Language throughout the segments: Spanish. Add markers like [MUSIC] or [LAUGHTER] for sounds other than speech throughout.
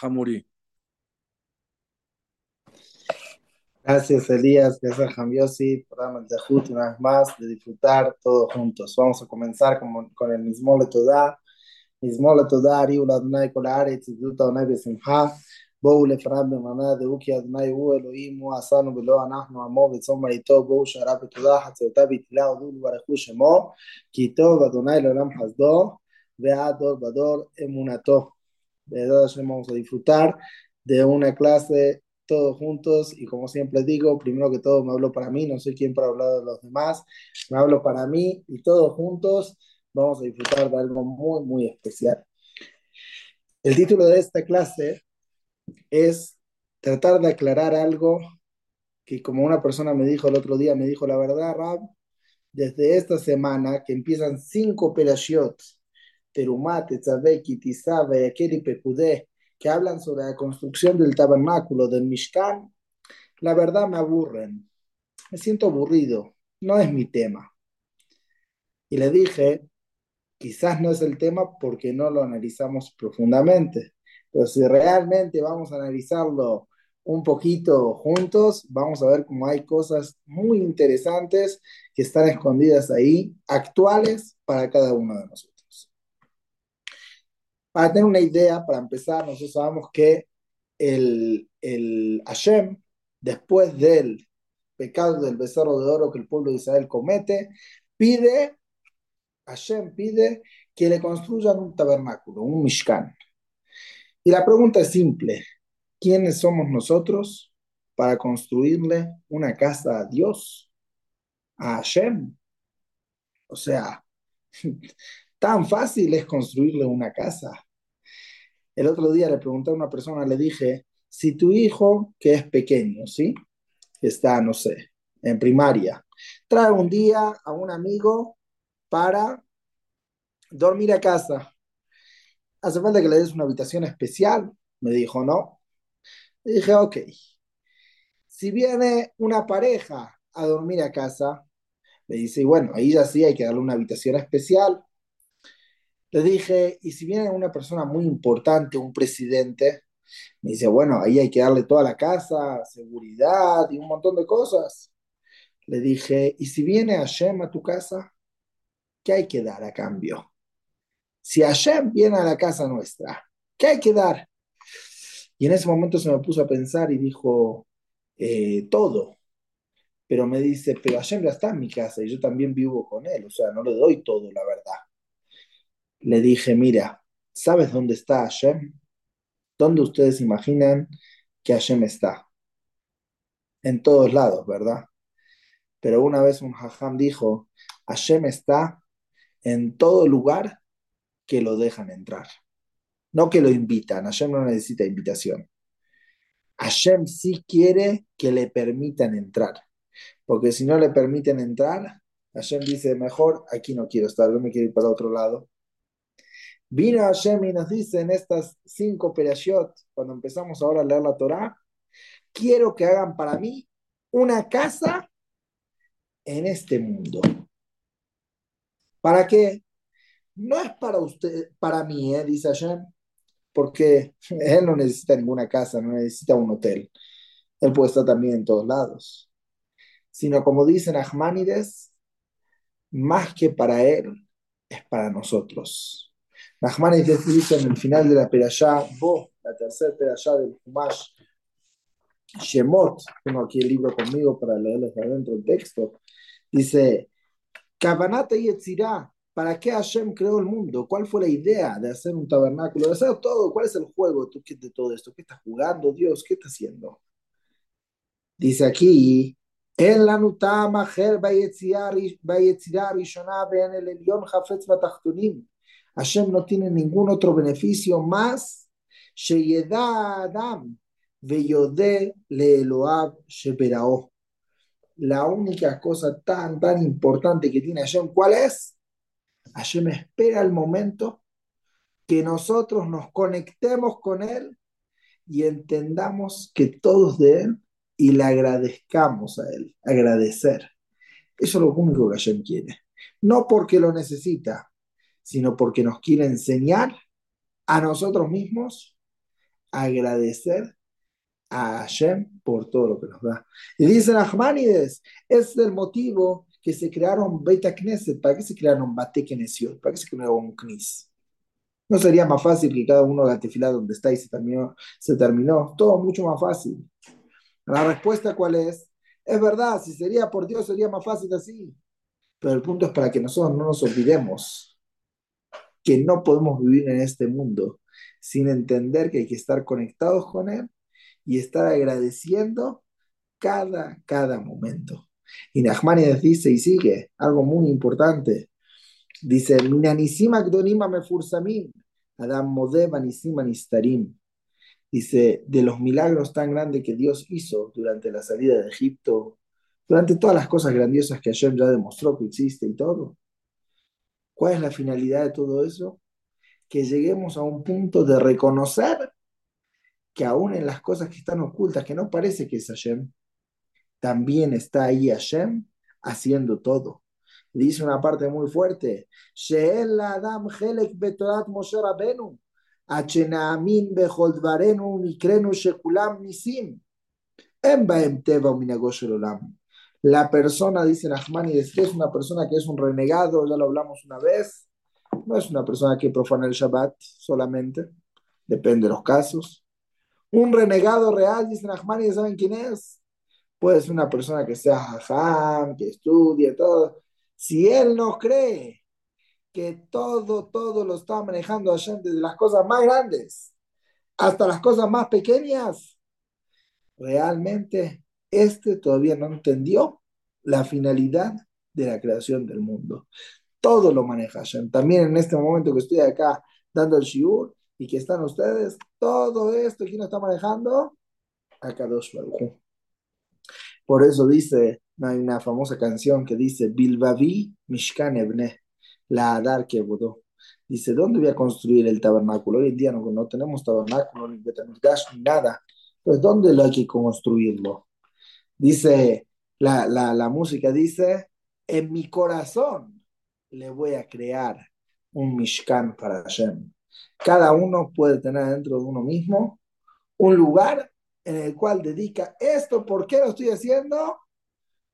Hamuri. Gracias, Elías. Gracias, Jambiosi, por darme el dejut una vez más de disfrutar todos juntos. Vamos a comenzar con, con el mismo letodá. mismo letodá, Ariu Adonai Kol Haaretz, Tzidut Adonai Besimcha. בואו לפניו במעמד דהו כי אדוני הוא אלוהים הוא עשנו ולא אנחנו עמו וצום מריתו בואו שערה בתודה חצאותיו בתהילה הודו וברכו שמו כי טוב אדוני לעולם חסדו ועד דור בדור אמונתו. vamos a disfrutar de una clase todos juntos y como siempre digo, primero que todo me hablo para mí, no soy quien para hablar de los demás, me hablo para mí y todos juntos vamos a disfrutar de algo muy, muy especial. El título de esta clase es tratar de aclarar algo que como una persona me dijo el otro día, me dijo la verdad, Rab, desde esta semana que empiezan cinco perashiot Terumat, Tzaveki, Tizabe, Akeli, Pekudé, que hablan sobre la construcción del tabernáculo, del Mishkan, la verdad me aburren. Me siento aburrido. No es mi tema. Y le dije, quizás no es el tema porque no lo analizamos profundamente. Pero si realmente vamos a analizarlo un poquito juntos, vamos a ver cómo hay cosas muy interesantes que están escondidas ahí, actuales para cada uno de nosotros. Para tener una idea, para empezar, nosotros sabemos que el, el Hashem, después del pecado del becerro de oro que el pueblo de Israel comete, pide, Hashem pide que le construyan un tabernáculo, un Mishkan. Y la pregunta es simple, ¿quiénes somos nosotros para construirle una casa a Dios? A Hashem. O sea, [LAUGHS] tan fácil es construirle una casa. El otro día le pregunté a una persona, le dije, si tu hijo, que es pequeño, ¿sí? Está, no sé, en primaria, trae un día a un amigo para dormir a casa. ¿Hace falta que le des una habitación especial? Me dijo, no. Le dije, ok. Si viene una pareja a dormir a casa, le dice, bueno, ahí ya sí hay que darle una habitación especial. Le dije, y si viene una persona muy importante, un presidente, me dice, bueno, ahí hay que darle toda la casa, seguridad y un montón de cosas. Le dije, ¿y si viene Hashem a tu casa? ¿Qué hay que dar a cambio? Si Hashem viene a la casa nuestra, ¿qué hay que dar? Y en ese momento se me puso a pensar y dijo, eh, todo. Pero me dice, pero Hashem ya está en mi casa y yo también vivo con él, o sea, no le doy todo, la verdad le dije, mira, ¿sabes dónde está Hashem? ¿Dónde ustedes imaginan que Hashem está? En todos lados, ¿verdad? Pero una vez un hajam dijo, Hashem está en todo lugar que lo dejan entrar. No que lo invitan, Hashem no necesita invitación. Hashem sí quiere que le permitan entrar, porque si no le permiten entrar, Hashem dice, mejor aquí no quiero estar, yo me quiero ir para otro lado. Vino Hashem y nos dice en estas cinco operaciones, cuando empezamos ahora a leer la Torah, quiero que hagan para mí una casa en este mundo. ¿Para qué? No es para usted, para mí, ¿eh? dice Hashem, porque [LAUGHS] él no necesita ninguna casa, no necesita un hotel. Él puede estar también en todos lados. Sino como dicen Ahmanides, más que para él, es para nosotros. Nachman dice en el final de la Perashá, vos, la tercera Perashá del Humash, Shemot, tengo aquí el libro conmigo para leerles de adentro el texto, dice, Kavanata y Etzirá, ¿para qué Hashem creó el mundo? ¿Cuál fue la idea de hacer un tabernáculo? De hacer todo, ¿cuál es el juego de todo esto? ¿Qué está jugando Dios? ¿Qué está haciendo? Dice aquí, en la nutama, Her Bayetzirá Rishonah, Ben el Elion Hafetz Batachtunim. Hashem no tiene ningún otro beneficio más. Adam La única cosa tan, tan importante que tiene Hashem, ¿cuál es? Hashem espera el momento que nosotros nos conectemos con Él y entendamos que todos de Él y le agradezcamos a Él, agradecer. Eso es lo único que Hashem quiere. No porque lo necesita, sino porque nos quiere enseñar a nosotros mismos agradecer a Hashem por todo lo que nos da. Y dicen Ahmanides, es el motivo que se crearon Beta Knesset. ¿Para qué se crearon Bate Knesset? ¿Para qué se crearon Knis? ¿No sería más fácil que cada uno haga tefilá donde está y se terminó, se terminó? Todo mucho más fácil. La respuesta cuál es? Es verdad, si sería por Dios sería más fácil así. Pero el punto es para que nosotros no nos olvidemos que no podemos vivir en este mundo sin entender que hay que estar conectados con Él y estar agradeciendo cada, cada momento. Y Nachmanides dice y sigue algo muy importante. Dice. Dice, de los milagros tan grandes que Dios hizo durante la salida de Egipto, durante todas las cosas grandiosas que Hashem ya demostró que existe y todo. ¿Cuál es la finalidad de todo eso? Que lleguemos a un punto de reconocer que aún en las cosas que están ocultas, que no parece que es Hashem, también está ahí Hashem haciendo todo. Dice una parte muy fuerte, Adam Helek Betorat Moshe Rabenu, Achenaamin Beholdvarenu Mikrenu Shekulam Nisim, Embaem Teva Olam. La persona, dice Nachmanides, que es una persona que es un renegado, ya lo hablamos una vez, no es una persona que profana el Shabbat solamente, depende de los casos. Un renegado real, dice Nachmanides, ¿saben quién es? Puede ser una persona que sea jajam, que estudie, todo. Si él no cree que todo, todo lo está manejando Hashem desde las cosas más grandes hasta las cosas más pequeñas, realmente este todavía no entendió la finalidad de la creación del mundo. Todo lo maneja Hashem. También en este momento que estoy acá dando el shiur y que están ustedes, todo esto, ¿quién lo está manejando? Akadosh Baruch Por eso dice, hay una famosa canción que dice, Bilbavi Mishkan Ebne, la Adar que Dice, ¿dónde voy a construir el tabernáculo? Hoy en día no, no tenemos tabernáculo, ni gas, ni nada. Pues, ¿dónde lo hay que construirlo? Dice, la, la, música dice, en mi corazón le voy a crear un Mishkan para Hashem. Cada uno puede tener dentro de uno mismo un lugar en el cual dedica esto. ¿Por qué lo estoy haciendo?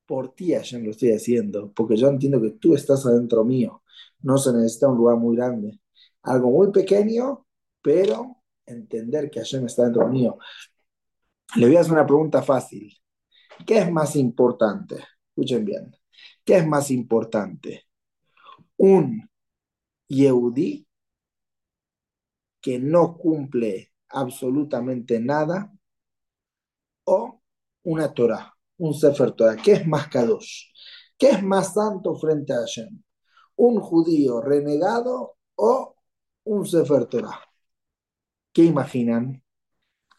Por ti, Hashem, lo estoy haciendo. Porque yo entiendo que tú estás adentro mío. No se necesita un lugar muy grande. Algo muy pequeño, pero entender que Hashem está dentro mío. Le voy a hacer una pregunta fácil. ¿Qué es más importante? Escuchen bien. ¿Qué es más importante? ¿Un Yehudi que no cumple absolutamente nada o una Torah, un Sefer Torah? ¿Qué es más Kadosh? ¿Qué es más santo frente a Hashem? ¿Un judío renegado o un Sefer Torah? ¿Qué imaginan?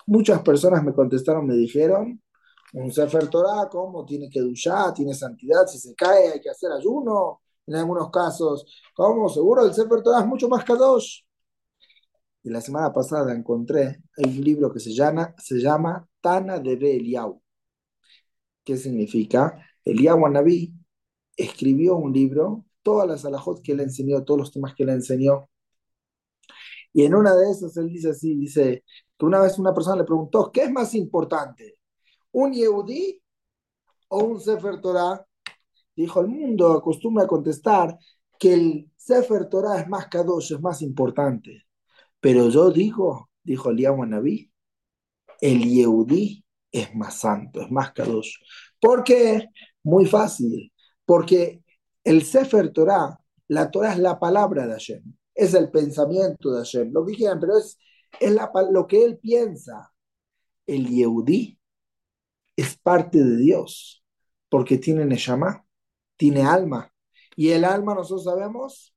Muchas personas me contestaron, me dijeron, un Sefer Torah, ¿cómo? Tiene que duchar, tiene santidad, si se cae hay que hacer ayuno, en algunos casos, ¿cómo? Seguro el Sefer Torah es mucho más kadosh. Y la semana pasada encontré, hay un libro que se llama, se llama Tana de Eliau. ¿Qué significa? Eliau Anabí escribió un libro, todas las alajot que le enseñó, todos los temas que le enseñó. Y en una de esas él dice así, dice que una vez una persona le preguntó, ¿qué es más importante? Un Yehudí o un Sefer Torah. Dijo, el mundo acostumbra a contestar que el Sefer Torah es más kadosh, es más importante. Pero yo digo, dijo Eliyahu Naví, el Yehudí es más santo, es más kadosh. ¿Por qué? Muy fácil. Porque el Sefer Torah, la Torah es la palabra de Hashem, es el pensamiento de Hashem, lo que quieran, pero es, es lo que él piensa. El Yehudí es parte de Dios, porque tiene Neshama, tiene alma. Y el alma, nosotros sabemos,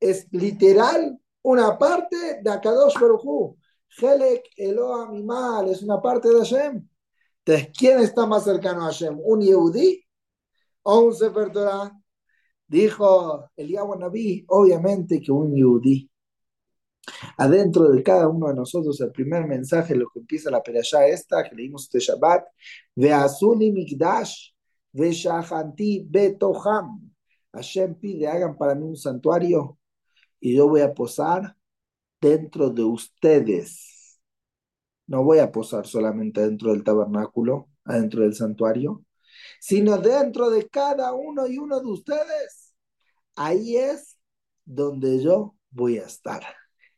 es literal una parte de Akadosh Baruchu. Helek Eloah Mimal es una parte de Hashem. Entonces, ¿quién está más cercano a Hashem? ¿Un Yehudi o un Sefer Torah? Dijo Eliyahu Naví, obviamente que un Yehudi adentro de cada uno de nosotros el primer mensaje, lo que empieza la perashá esta, que leímos este Shabbat, Veazuni Mikdash, Veshahanti Betoham. Hashem pide, hagan para mí un santuario y yo voy a posar dentro de ustedes. no voy a posar solamente dentro del tabernáculo, adentro del santuario, sino dentro de cada uno y uno de ustedes. Ahí es donde yo voy a estar.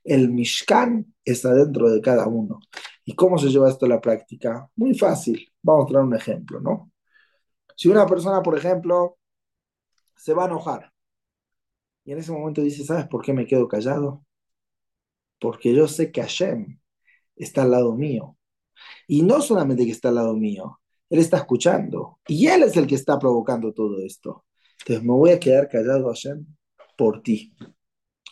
El Mishkan está dentro de cada uno. ¿Y cómo se lleva esto a la práctica? Muy fácil. Vamos a traer un ejemplo, ¿no? Si una persona, por ejemplo, se va a enojar y en ese momento dice, ¿sabes por qué me quedo callado? Porque yo sé que Hashem está al lado mío. Y no solamente que está al lado mío, él está escuchando. Y él es el que está provocando todo esto. Entonces me voy a quedar callado, Hashem, por ti.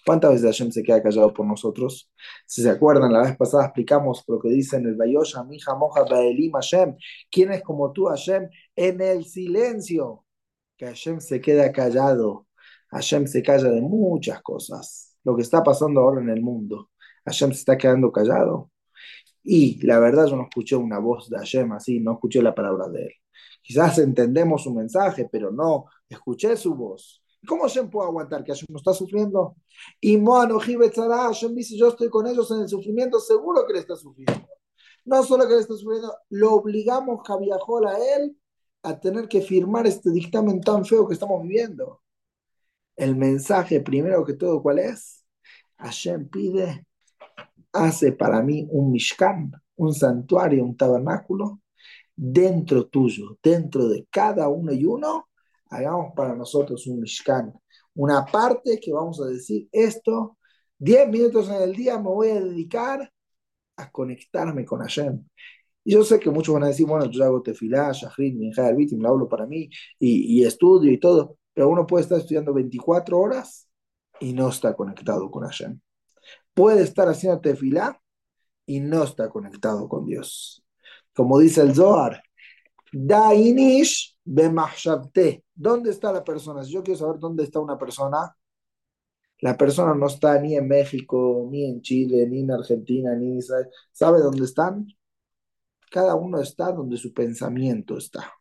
¿Cuántas veces Hashem se queda callado por nosotros? Si se acuerdan, la vez pasada explicamos lo que dice en el Bayosha, Mija Moja Baelim Hashem. ¿Quién es como tú, Hashem? En el silencio. Que Hashem se queda callado. Hashem se calla de muchas cosas. Lo que está pasando ahora en el mundo. Hashem se está quedando callado. Y la verdad yo no escuché una voz de Hashem así, no escuché la palabra de él. Quizás entendemos su mensaje, pero no escuché su voz. ¿Cómo Hashem puede aguantar que Hashem no está sufriendo? Y Moano Hashem dice, yo estoy con ellos en el sufrimiento, seguro que le está sufriendo. No solo que le está sufriendo, lo obligamos Javiajol a él a tener que firmar este dictamen tan feo que estamos viviendo. El mensaje, primero que todo, ¿cuál es? Hashem pide hace para mí un Mishkan, un santuario, un tabernáculo, dentro tuyo, dentro de cada uno y uno, hagamos para nosotros un Mishkan, una parte que vamos a decir esto, 10 minutos en el día me voy a dedicar a conectarme con Hashem. Y yo sé que muchos van a decir, bueno, yo hago tefilá, shahrid, minjá, me lo hablo para mí y, y estudio y todo, pero uno puede estar estudiando 24 horas y no está conectado con Hashem puede estar haciendo tefilá y no está conectado con Dios. Como dice el Zohar, Dainish bemahshabte. ¿Dónde está la persona? Si yo quiero saber dónde está una persona, la persona no está ni en México, ni en Chile, ni en Argentina, ni en Israel. ¿Sabe dónde están? Cada uno está donde su pensamiento está.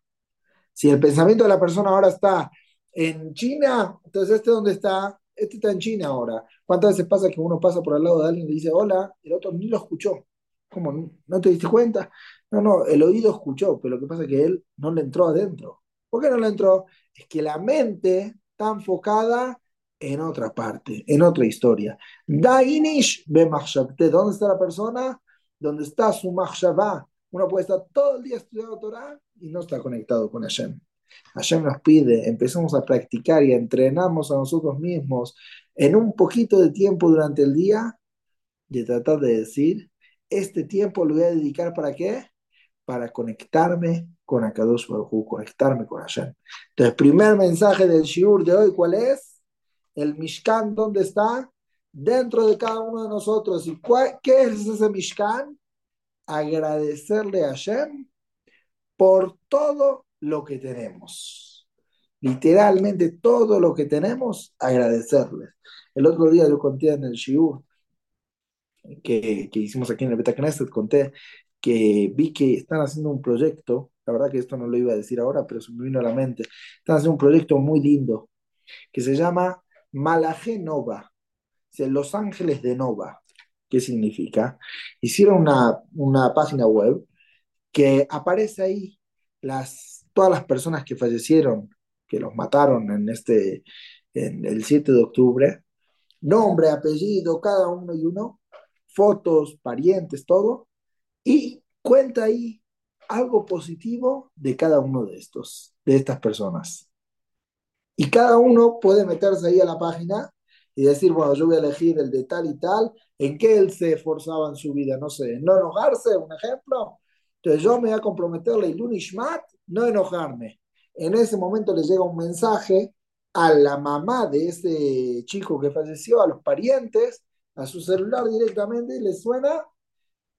Si el pensamiento de la persona ahora está en China, entonces este dónde está, este está en China ahora. ¿Cuántas veces pasa que uno pasa por al lado de alguien y le dice hola, y el otro ni lo escuchó? ¿Cómo? ¿No te diste cuenta? No, no, el oído escuchó, pero lo que pasa es que él no le entró adentro. ¿Por qué no le entró? Es que la mente está enfocada en otra parte, en otra historia. Dainish be ¿Dónde está la persona? ¿Dónde está su mahshabá? Uno puede estar todo el día estudiando Torah y no está conectado con Hashem. Hashem nos pide, empecemos a practicar y entrenamos a nosotros mismos en un poquito de tiempo durante el día, de tratar de decir, este tiempo lo voy a dedicar para qué? Para conectarme con Akadosh Baruj conectarme con Hashem. Entonces, primer mensaje del Shiur de hoy, ¿cuál es? El Mishkan, ¿dónde está? Dentro de cada uno de nosotros. ¿Y qué es ese Mishkan? Agradecerle a Hashem por todo lo que tenemos. Literalmente todo lo que tenemos, agradecerles. El otro día yo conté en el Shiur que, que hicimos aquí en el Betacneset, conté que vi que están haciendo un proyecto, la verdad que esto no lo iba a decir ahora, pero se me vino a la mente, están haciendo un proyecto muy lindo que se llama Malaje Nova, Los Ángeles de Nova. ¿Qué significa? Hicieron una, una página web que aparece ahí las todas las personas que fallecieron, que los mataron en este, en el 7 de octubre, nombre, apellido, cada uno y uno, fotos, parientes, todo, y cuenta ahí algo positivo de cada uno de estos, de estas personas. Y cada uno puede meterse ahí a la página y decir, bueno, yo voy a elegir el de tal y tal, en qué él se esforzaba en su vida, no sé, no enojarse, un ejemplo. Entonces yo me voy a comprometerle el Unishmat no enojarme. En ese momento le llega un mensaje a la mamá de ese chico que falleció, a los parientes, a su celular directamente y le suena,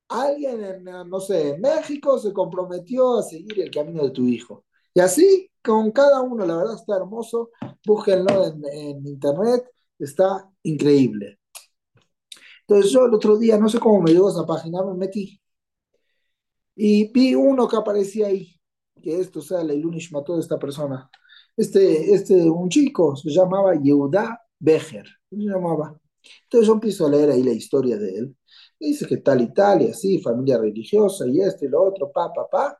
alguien en, no sé, en México se comprometió a seguir el camino de tu hijo. Y así, con cada uno, la verdad está hermoso, búsquenlo en, en internet, está increíble. Entonces yo el otro día, no sé cómo me llegó esa página, me metí y vi uno que aparecía ahí que esto sea la mató de esta persona. Este, este, un chico se llamaba Yehuda Becher, se llamaba. Entonces yo empiezo a leer ahí la historia de él. Dice que tal y tal, y así, familia religiosa, y esto y lo otro, pa, pa, pa.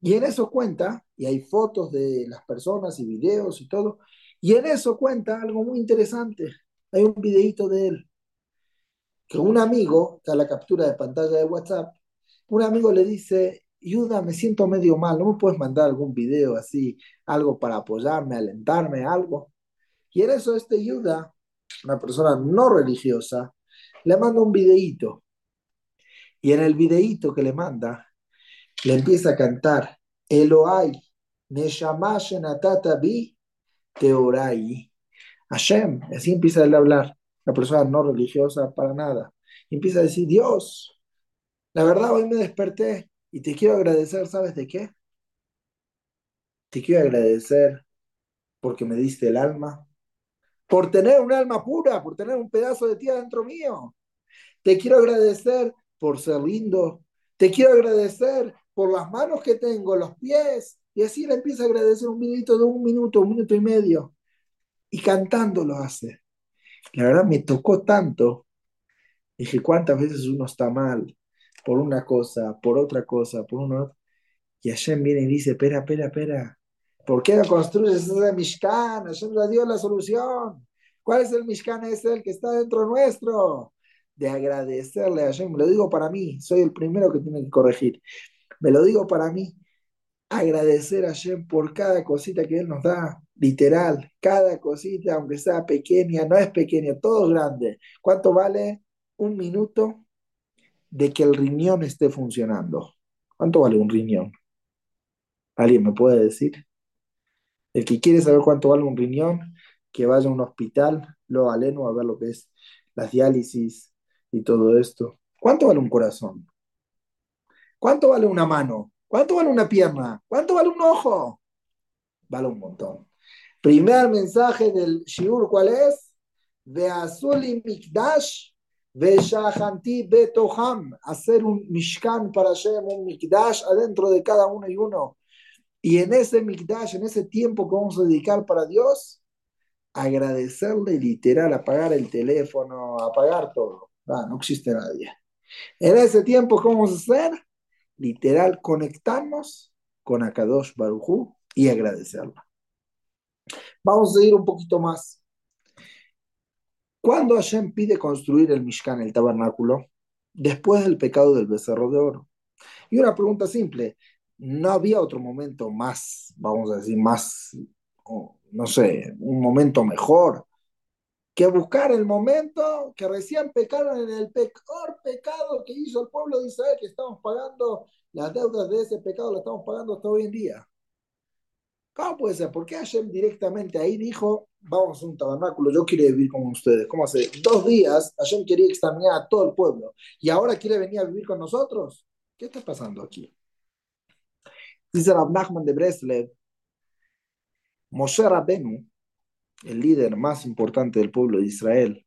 Y en eso cuenta, y hay fotos de las personas y videos y todo, y en eso cuenta algo muy interesante. Hay un videito de él, que un amigo, está la captura de pantalla de WhatsApp, un amigo le dice, Yuda, me siento medio mal, ¿no me puedes mandar algún video así, algo para apoyarme, alentarme, algo? Y en eso este Yuda, una persona no religiosa, le manda un videíto. Y en el videíto que le manda, le empieza a cantar, Eloai, Neshama Shenatata Bi Teorai. Hashem, así empieza a hablar, la persona no religiosa para nada. Empieza a decir, Dios, la verdad hoy me desperté y te quiero agradecer, ¿sabes de qué? Te quiero agradecer porque me diste el alma, por tener un alma pura, por tener un pedazo de ti adentro mío. Te quiero agradecer por ser lindo. Te quiero agradecer por las manos que tengo, los pies. Y así le empieza a agradecer un minuto de un minuto, un minuto y medio. Y cantando lo hace. La verdad me tocó tanto. Dije, ¿cuántas veces uno está mal? Por una cosa, por otra cosa, por uno. Y Hashem viene y dice, espera, espera, espera. ¿Por qué no construyes ese Mishkan? Hashem ya dio la solución. ¿Cuál es el Mishkan? Es el que está dentro nuestro. De agradecerle a Hashem. Me lo digo para mí. Soy el primero que tiene que corregir. Me lo digo para mí. Agradecer a Hashem por cada cosita que Él nos da. Literal. Cada cosita, aunque sea pequeña, no es pequeña, todo es grande. ¿Cuánto vale un minuto de que el riñón esté funcionando? ¿Cuánto vale un riñón? ¿Alguien me puede decir? El que quiere saber cuánto vale un riñón, que vaya a un hospital, lo aleno a ver lo que es las diálisis y todo esto. ¿Cuánto vale un corazón? ¿Cuánto vale una mano? ¿Cuánto vale una pierna? ¿Cuánto vale un ojo? Vale un montón. Primer mensaje del Shiur, ¿cuál es? Veazuli Mikdash, Veshahanti Betoham. Hacer un Mishkan para Hashem, un Mikdash adentro de cada uno y uno. Y en ese Mikdash, en ese tiempo que vamos a dedicar para Dios, agradecerle literal, apagar el teléfono, apagar todo. Ah, no existe nadie. En ese tiempo, ¿qué vamos a hacer? Literal, conectarnos con Akadosh Barujú y agradecerlo. Vamos a ir un poquito más. Cuando Hashem pide construir el Mishkan, el tabernáculo, después del pecado del becerro de oro. Y una pregunta simple, no había otro momento más, vamos a decir, más, no sé, un momento mejor, que buscar el momento que recién pecaron en el peor pecado que hizo el pueblo de Israel, que estamos pagando las deudas de ese pecado, lo estamos pagando hasta hoy en día. ¿Cómo puede ser? ¿Por qué Hashem directamente ahí dijo, vamos a un tabernáculo, yo quiero vivir con ustedes? ¿Cómo hace dos días Hashem quería exterminar a todo el pueblo y ahora quiere venir a vivir con nosotros? ¿Qué está pasando aquí? Dice Rab Nachman de Breslev, Moshe Rabenu, el líder más importante del pueblo de Israel,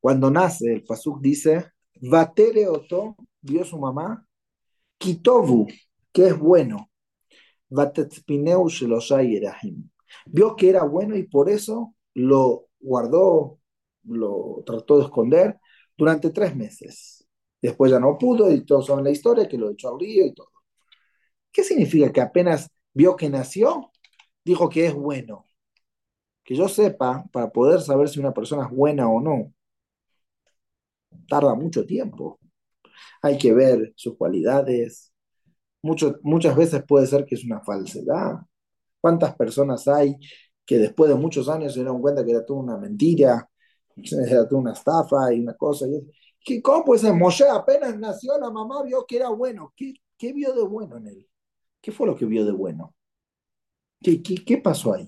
cuando nace, el Pasuk dice, Vatere Oto, vio su mamá, Kitovu, que es bueno, Vatetpineu Vio que era bueno y por eso lo guardó, lo trató de esconder durante tres meses. Después ya no pudo y todos saben la historia, que lo echó al río y todo. ¿Qué significa que apenas vio que nació, dijo que es bueno? Que yo sepa, para poder saber si una persona es buena o no, tarda mucho tiempo. Hay que ver sus cualidades. muchas veces puede ser que es una falsedad. ¿Cuántas personas hay que después de muchos años se dieron cuenta que era toda una mentira, [LAUGHS] era toda una estafa y una cosa? ¿Cómo puede ser? Moshe apenas nació, la mamá vio que era bueno. ¿Qué, qué vio de bueno en él? ¿Qué fue lo que vio de bueno? ¿Qué, qué, pasó ahí?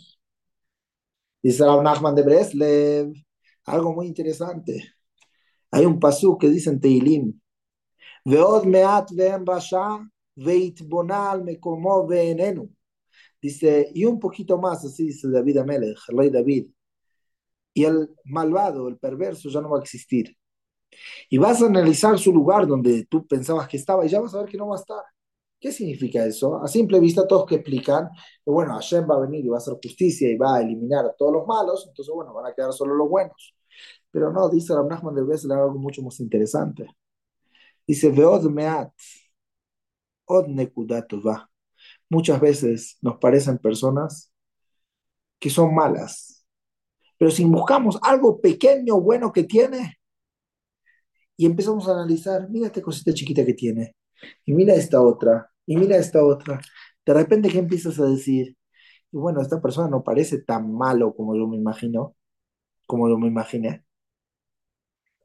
Dice Rav Nachman de Breslev, algo muy interesante. Hay un pasú que dice en Teilim, Veod meat ve'en basha veitbonal mekomo ve'enenu. Dice, y un poquito más, así dice David Amelech, el rey David. Y el malvado, el perverso, ya no va a existir. Y vas a analizar su lugar donde tú pensabas que estaba y ya vas a ver que no va a estar. ¿Qué significa eso? A simple vista todos que explican que bueno, Hashem va a venir y va a hacer justicia y va a eliminar a todos los malos, entonces bueno, van a quedar solo los buenos. Pero no, dice Rab Nachman de Breslev algo mucho más interesante. Dice, Veod meat, od va. Muchas veces nos parecen personas que son malas, pero si buscamos algo pequeño, bueno que tiene, y empezamos a analizar, mira esta cosita chiquita que tiene, y mira esta otra, y mira esta otra, de repente, ¿qué empiezas a decir? Y bueno, esta persona no parece tan malo como yo me imagino, como yo me imaginé.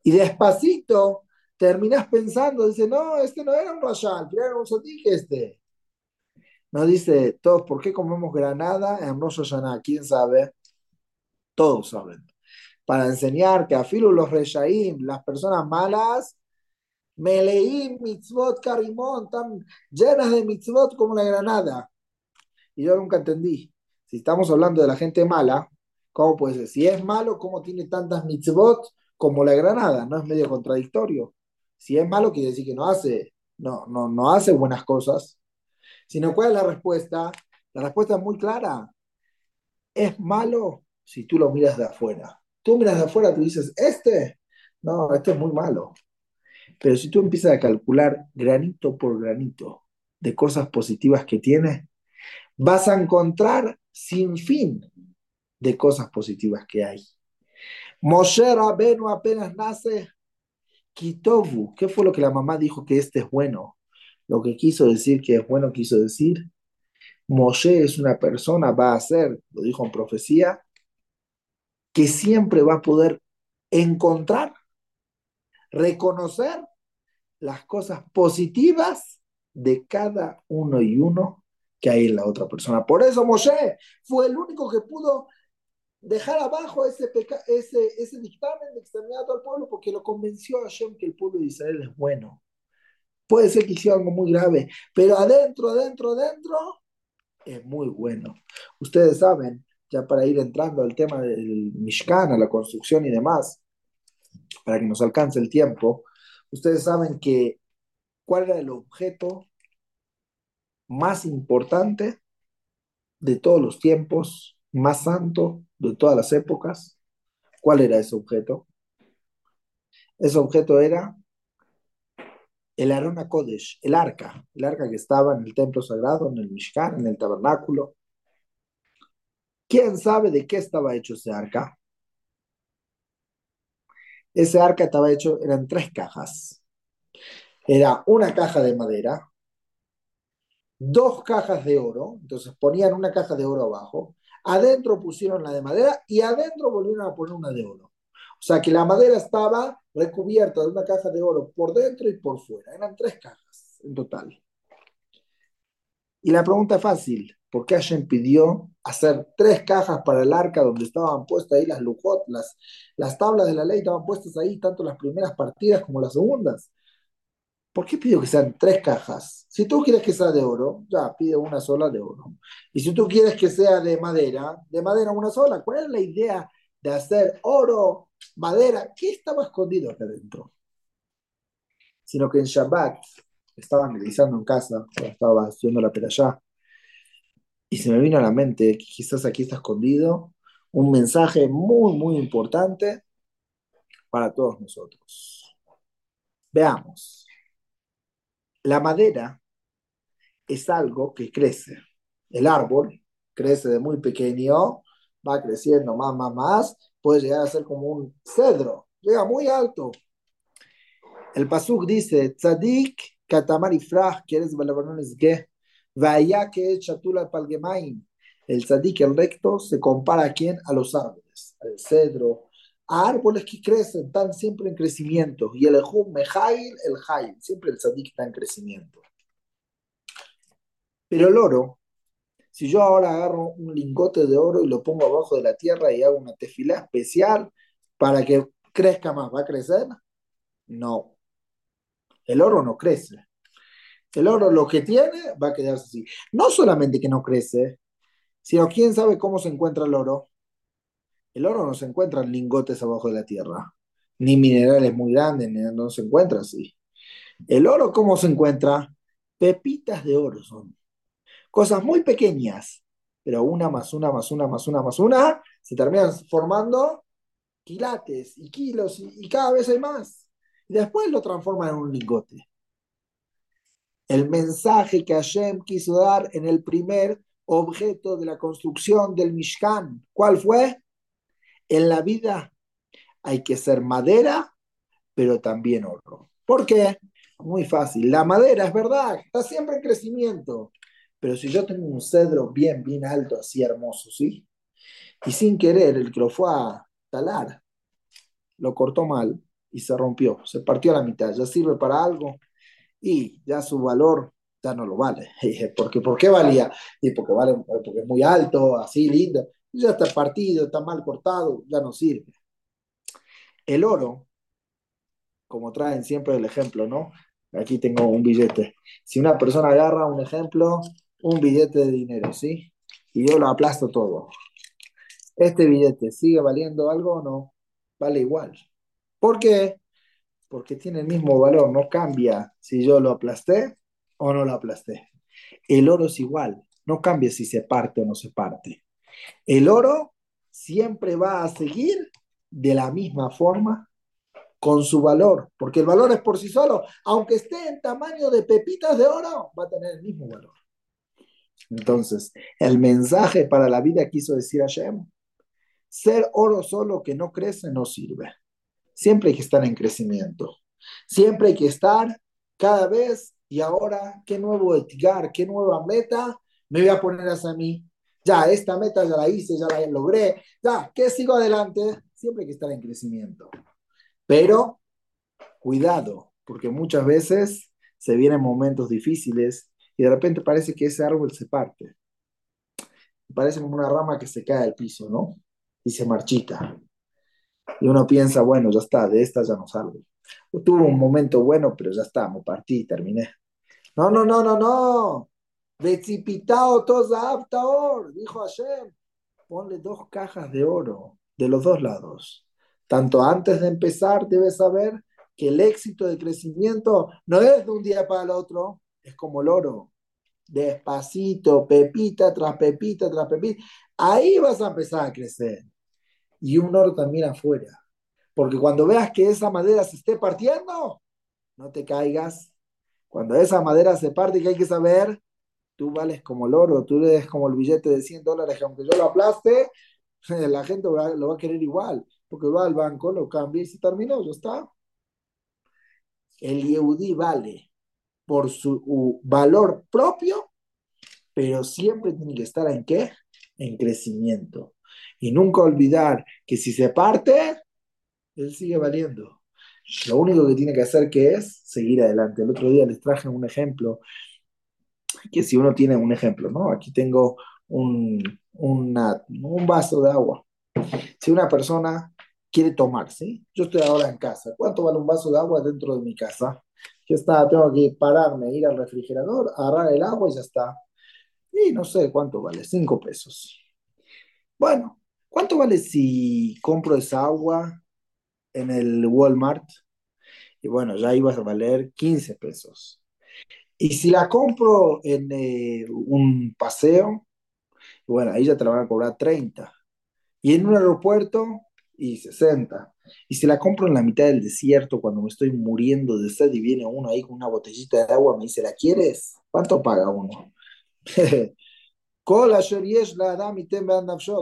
Y despacito terminas pensando, dice, no, este no era un Rashal, era un Sotik este. No dice, todos, ¿por qué comemos granada en Rosh Hashanah? ¿Quién sabe? Todos saben. Para enseñar que a filo los Reshaim, las personas malas, Meleim, mitzvot, karimón, están llenas de mitzvot como la granada. Y yo nunca entendí. Si estamos hablando de la gente mala, ¿cómo puede ser? Si es malo, ¿cómo tiene tantas mitzvot como la granada? ¿No es medio contradictorio? Si es malo, quiere decir que no hace, no, no, no hace buenas cosas. Sino, ¿cuál es la respuesta? La respuesta es muy clara. Es malo si tú lo miras de afuera. Tú miras de afuera, tú dices, este, no, este es muy malo. Pero si tú empiezas a calcular granito por granito de cosas positivas que tiene, vas a encontrar sin fin de cosas positivas que hay. Moshe Rabenu apenas nace, Kitovu, ¿qué fue lo que la mamá dijo que este es bueno? Lo que quiso decir que es bueno, quiso decir, Moshe es una persona, va a ser, lo dijo en profecía, que siempre va a poder encontrar reconocer las cosas positivas de cada uno y uno que hay en la otra persona. Por eso Moshe fue el único que pudo dejar abajo ese, ese, ese dictamen de exterminar a todo el pueblo porque lo convenció a Hashem que el pueblo de Israel es bueno. Puede ser que hiciera algo muy grave, pero adentro, adentro, adentro es muy bueno. Ustedes saben, ya para ir entrando al tema del Mishkan, a la construcción y demás, para que nos alcance el tiempo, ustedes saben que cuál era el objeto más importante de todos los tiempos, más santo de todas las épocas. ¿Cuál era ese objeto? Ese objeto era el Arona Kodesh, el arca, el arca que estaba en el templo sagrado, en el Mishkan, en el tabernáculo. ¿Quién sabe de qué estaba hecho ese arca? Ese arca estaba hecho, eran tres cajas. Era una caja de madera, dos cajas de oro, entonces ponían una caja de oro abajo, adentro pusieron la de madera y adentro volvieron a poner una de oro. O sea que la madera estaba recubierta de una caja de oro por dentro y por fuera. Eran tres cajas en total. Y la pregunta fácil. ¿Por qué Hashem pidió hacer tres cajas para el arca donde estaban puestas ahí las lujot, las, las tablas de la ley estaban puestas ahí, tanto las primeras partidas como las segundas? ¿Por qué pidió que sean tres cajas? Si tú quieres que sea de oro, ya pide una sola de oro. Y si tú quieres que sea de madera, de madera una sola. ¿Cuál es la idea de hacer oro, madera? ¿Qué estaba escondido acá adentro? Sino que en Shabbat, estaba analizando en casa, estaba haciendo la allá y se me vino a la mente quizás aquí está escondido un mensaje muy, muy importante para todos nosotros. Veamos. La madera es algo que crece. El árbol crece de muy pequeño, va creciendo más, más, más, puede llegar a ser como un cedro, llega muy alto. El Pasuk dice, Tzadik katamari frach, quieres es que Vaya que Chatula Palgemain, el tzadik, el recto, se compara a quién? A los árboles, al cedro, a árboles que crecen, están siempre en crecimiento. Y el Ejum Mejail, el Jail, siempre el tzadik está en crecimiento. Pero el oro, si yo ahora agarro un lingote de oro y lo pongo abajo de la tierra y hago una tefila especial para que crezca más, ¿va a crecer? No. El oro no crece. El oro lo que tiene va a quedarse así. No solamente que no crece, sino quién sabe cómo se encuentra el oro. El oro no se encuentra en lingotes abajo de la tierra, ni minerales muy grandes, no se encuentra así. El oro, ¿cómo se encuentra? Pepitas de oro son. Cosas muy pequeñas, pero una más una más una más una más una se terminan formando quilates y kilos y, cada vez hay más. Y después lo transforman en un lingote. El mensaje que Hashem quiso dar en el primer objeto de la construcción del Mishkan, ¿cuál fue? En la vida hay que ser madera, pero también oro. ¿Por qué? Muy fácil. La madera es verdad, está siempre en crecimiento. Pero si yo tengo un cedro bien, bien alto, así hermoso, ¿sí? Y sin querer, el que lo fue a talar, lo cortó mal y se rompió, se partió a la mitad, ya sirve para algo y ya su valor ya no lo vale. [LAUGHS] Porque, ¿Por qué valía? Y porque, vale, porque es muy alto, así lindo, ya está partido, está mal cortado, ya no sirve. El oro, como traen siempre el ejemplo, ¿no? Aquí tengo un billete. Si una persona agarra un ejemplo, un billete de dinero, ¿sí? Y yo lo aplasto todo. ¿Este billete sigue valiendo algo o no? Vale igual. ¿Por qué? Porque tiene el mismo valor, no cambia si yo lo aplasté o no lo aplasté. El oro es igual, no cambia si se parte o no se parte. El oro siempre va a seguir de la misma forma con su valor, porque el valor es por sí solo, aunque esté en tamaño de pepitas de oro, va a tener el mismo valor. Entonces, el mensaje para la vida quiso decir Hashem, ser oro solo que no crece no sirve. Siempre hay que estar en crecimiento. Siempre hay que estar cada vez y ahora, ¿qué nuevo etigar? ¿Qué nueva meta me voy a poner hacia mí? Ya, esta meta ya la hice, ya la logré. Ya, ¿qué sigo adelante? Siempre hay que estar en crecimiento. Pero, cuidado, porque muchas veces se vienen momentos difíciles y de repente parece que ese árbol se parte. Parece como una rama que se cae al piso, ¿no? Y se marchita. Y uno piensa, bueno, ya está, de esta ya no salgo. Tuvo un momento bueno, pero ya está, me partí, terminé. No, no, no, no, no. Decipitao aptaor, dijo Hashem. Ponle dos cajas de oro de los dos lados. Tanto antes de empezar, debes saber que el éxito de crecimiento no es de un día para el otro, es como el oro. Despacito, pepita tras pepita tras pepita. Ahí vas a empezar a crecer. Y un oro también afuera. Porque cuando veas que esa madera se esté partiendo, no te caigas. Cuando esa madera se parte, que hay que saber, tú vales como el oro, tú eres como el billete de 100 dólares, que aunque yo lo aplaste, [LAUGHS] la gente lo va a querer igual. Porque va al banco, lo cambia y se terminó, ya está. El Yehudi vale por su valor propio, pero siempre tiene que estar en qué? En crecimiento. Y nunca olvidar que si se parte, él sigue valiendo. Lo único que tiene que hacer que es seguir adelante. El otro día les traje un ejemplo, que si uno tiene un ejemplo, ¿no? Aquí tengo un, un vaso de agua. Si una persona quiere tomar, ¿sí? Yo estoy ahora en casa. ¿Cuánto vale un vaso de agua dentro de mi casa? Ya está, tengo que pararme, ir al refrigerador, agarrar el agua y ya está. Y no sé cuánto vale, cinco pesos. Bueno, ¿cuánto vale si compro esa agua en el Walmart? Y bueno, ya iba a valer 15 pesos. Y si la compro en eh, un paseo, bueno, ahí ya te la van a cobrar 30. Y en un aeropuerto, y 60. Y si la compro en la mitad del desierto cuando me estoy muriendo de sed y viene uno ahí con una botellita de agua, me dice, ¿la quieres? ¿Cuánto paga uno? [LAUGHS] [LAUGHS]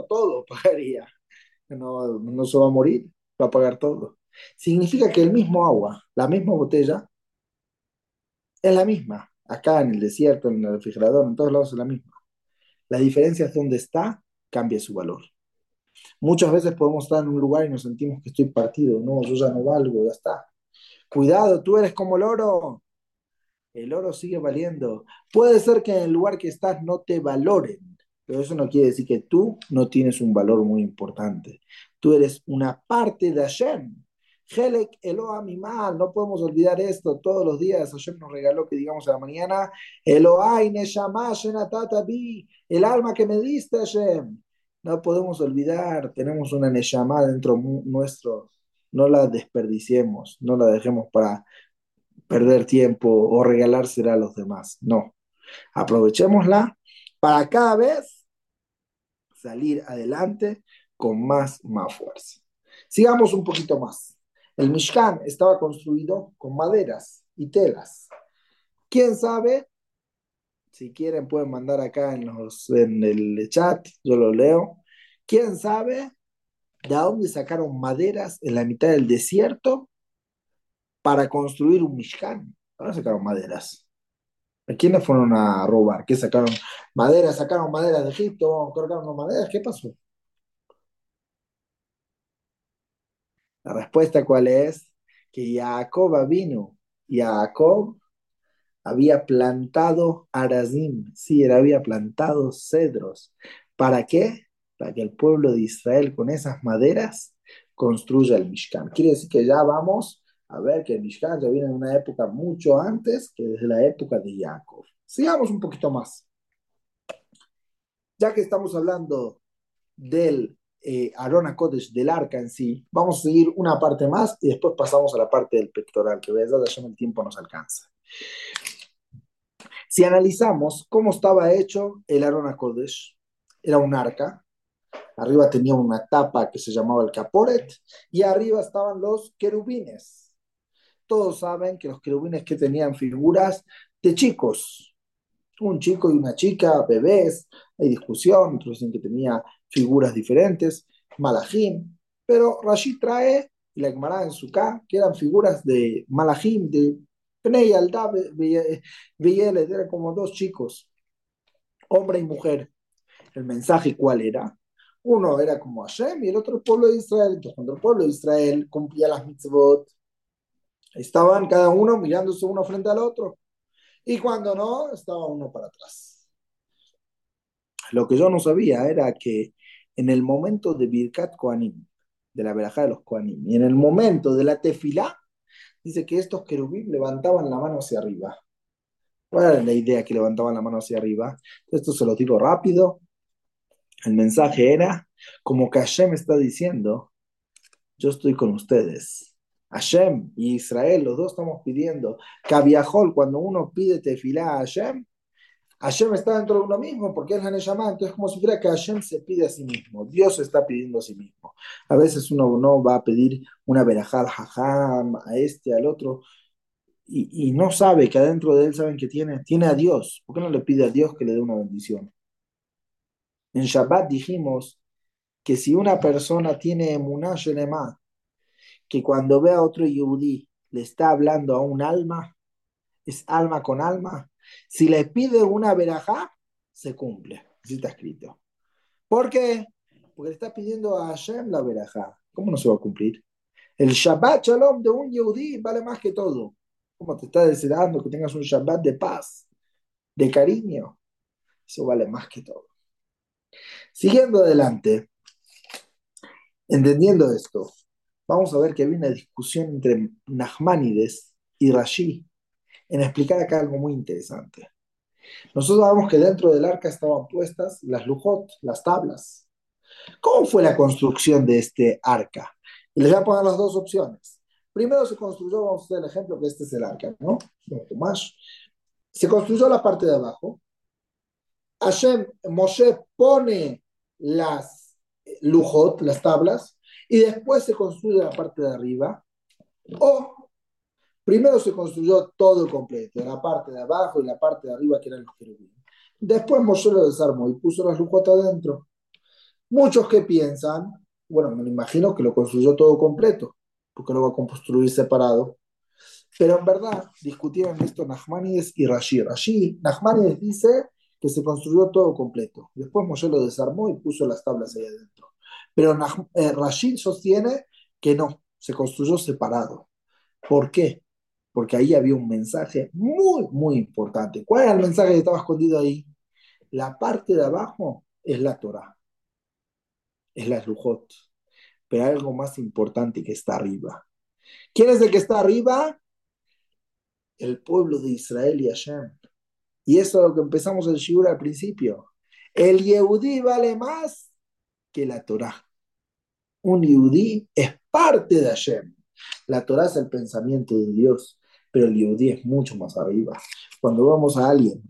todo pagaría. No, no se va a morir, va a pagar todo. Significa que el mismo agua, la misma botella, es la misma. Acá en el desierto, en el refrigerador, en todos lados es la misma. La diferencia es dónde está, cambia su valor. Muchas veces podemos estar en un lugar y nos sentimos que estoy partido, no, yo ya no valgo, ya está. Cuidado, tú eres como el oro. El oro sigue valiendo. Puede ser que en el lugar que estás no te valoren, pero eso no quiere decir que tú no tienes un valor muy importante. Tú eres una parte de Hashem. Helek Elohim no podemos olvidar esto. Todos los días Hashem nos regaló que digamos a la mañana, Neshama Bi, el alma que me diste Hashem. No podemos olvidar, tenemos una Neshama dentro nuestro, no la desperdiciemos, no la dejemos para perder tiempo o regalársela a los demás. No, aprovechémosla para cada vez salir adelante con más, más fuerza. Sigamos un poquito más. El Mishkan estaba construido con maderas y telas. ¿Quién sabe? Si quieren pueden mandar acá en, los, en el chat, yo lo leo. ¿Quién sabe de dónde sacaron maderas en la mitad del desierto para construir un Mishkan? ¿Dónde sacaron maderas? ¿A quiénes fueron a robar? ¿Qué sacaron? ¿Maderas? ¿Sacaron maderas de Egipto? ¿Cargaron maderas? ¿Qué pasó? La respuesta cuál es? Que Jacob vino. Jacob había plantado arazim, sí, él había plantado cedros. ¿Para qué? Para que el pueblo de Israel con esas maderas construya el Mishkan. Quiere decir que ya vamos a ver que el Mishkan ya viene en una época mucho antes que desde la época de Jacob. Sigamos un poquito más. Ya que estamos hablando del eh, Arona Kodesh, del arca en sí, vamos a seguir una parte más y después pasamos a la parte del pectoral, que verdad ya el tiempo nos alcanza. Si analizamos cómo estaba hecho el Arona Kodesh, era un arca, arriba tenía una tapa que se llamaba el caporet y arriba estaban los querubines. Todos saben que los querubines que tenían figuras de chicos, un chico y una chica, bebés, hay discusión, otros dicen que tenía figuras diferentes, malajim, pero Rashid trae, y la Gemara en su K, que eran figuras de malajim, de Pnei Aldab, Veyeles, eran como dos chicos, hombre y mujer. El mensaje, ¿cuál era? Uno era como Hashem y el otro el pueblo de Israel. Entonces, cuando el pueblo de Israel cumplía las mitzvot, estaban cada uno mirándose uno frente al otro. Y cuando no, estaba uno para atrás. Lo que yo no sabía era que en el momento de Birkat Koanim, de la verajá de los Koanim, y en el momento de la tefilá, dice que estos querubín levantaban la mano hacia arriba. ¿Cuál era la idea que levantaban la mano hacia arriba? Esto se lo digo rápido. El mensaje era como que Hashem está diciendo, yo estoy con ustedes. Hashem y Israel, los dos estamos pidiendo. Kaviahol, cuando uno pide tefilá a Hashem, Hashem está dentro de uno mismo porque es la entonces es como si fuera que Hashem se pide a sí mismo, Dios está pidiendo a sí mismo. A veces uno no va a pedir una verajal jajam a este, al otro, y, y, no sabe que adentro de él saben que tiene, tiene a Dios. ¿Por qué no le pide a Dios que le dé una bendición? En Shabbat dijimos que si una persona tiene emuná shenema, que cuando ve a otro yudí le está hablando a un alma, es alma con alma, si le pide una verajá, se cumple. Así está escrito. ¿Por qué? Porque le está pidiendo a Hashem la verajá. ¿Cómo no se va a cumplir? El Shabbat Shalom de un Yehudí vale más que todo. ¿Cómo te está deseando que tengas un Shabbat de paz, de cariño? Eso vale más que todo. Siguiendo adelante, entendiendo esto, vamos a ver que había una discusión entre Nachmanides y Rashi en explicar acá algo muy interesante. Nosotros sabemos que dentro del arca estaban puestas las lujot, las tablas. ¿Cómo fue la construcción de este arca? Y les voy a poner las dos opciones. Primero se construyó, vamos a hacer el ejemplo que este es el arca, ¿no? Se construyó la parte de abajo. Hashem, Moshe pone las lujot, las tablas, y después se construye la parte de arriba. O Primero se construyó todo completo, la parte de abajo y la parte de arriba que eran los querubines. Después Moshe lo desarmó y puso las lujotas adentro. Muchos que piensan, bueno, me imagino que lo construyó todo completo, porque lo va a construir separado. Pero en verdad discutieron esto Nachmanides y Rashi. Rashi, Nachmanides dice que se construyó todo completo. Después Moshe lo desarmó y puso las tablas ahí adentro. Pero eh, Rashi sostiene que no, se construyó separado. ¿Por qué? porque ahí había un mensaje muy, muy importante. ¿Cuál era el mensaje que estaba escondido ahí? La parte de abajo es la Torah, es la Lujot, pero algo más importante que está arriba. ¿Quién es el que está arriba? El pueblo de Israel y Hashem. Y eso es lo que empezamos el Shur al principio. El Yehudí vale más que la Torah. Un Yehudí es parte de Hashem. La Torah es el pensamiento de Dios pero el Yehudi es mucho más arriba. Cuando vamos a alguien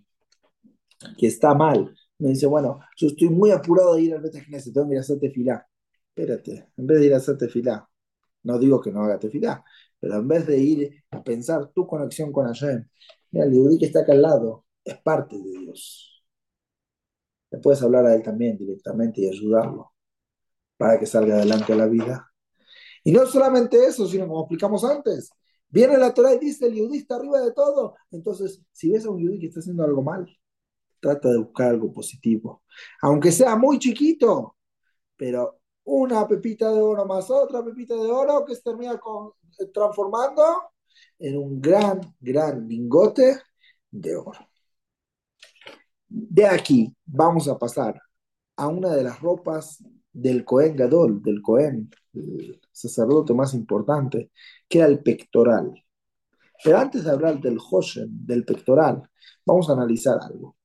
que está mal, me dice, bueno, yo estoy muy apurado de ir al Beta tengo que ir a hacer tefilá. espérate, en vez de ir a hacer tefilá, no digo que no haga tefilá, pero en vez de ir a pensar tu conexión con Hashem, mira, el Yehudi que está acá al lado es parte de Dios. Le puedes hablar a él también directamente y ayudarlo para que salga adelante la vida. Y no solamente eso, sino como explicamos antes, viene la Torah y dice, el Yehudi está arriba de todo. Entonces, si ves a un Yehudi que está haciendo algo mal, trata de buscar algo positivo. Aunque sea muy chiquito, pero una pepita de oro más otra pepita de oro que se termina con, transformando en un gran, gran lingote de oro. De aquí vamos a pasar a una de las ropas del Cohen Gadol, del Cohen, el sacerdote más importante, que era el pectoral. Pero antes de hablar del Hoshen, del pectoral, vamos a analizar algo.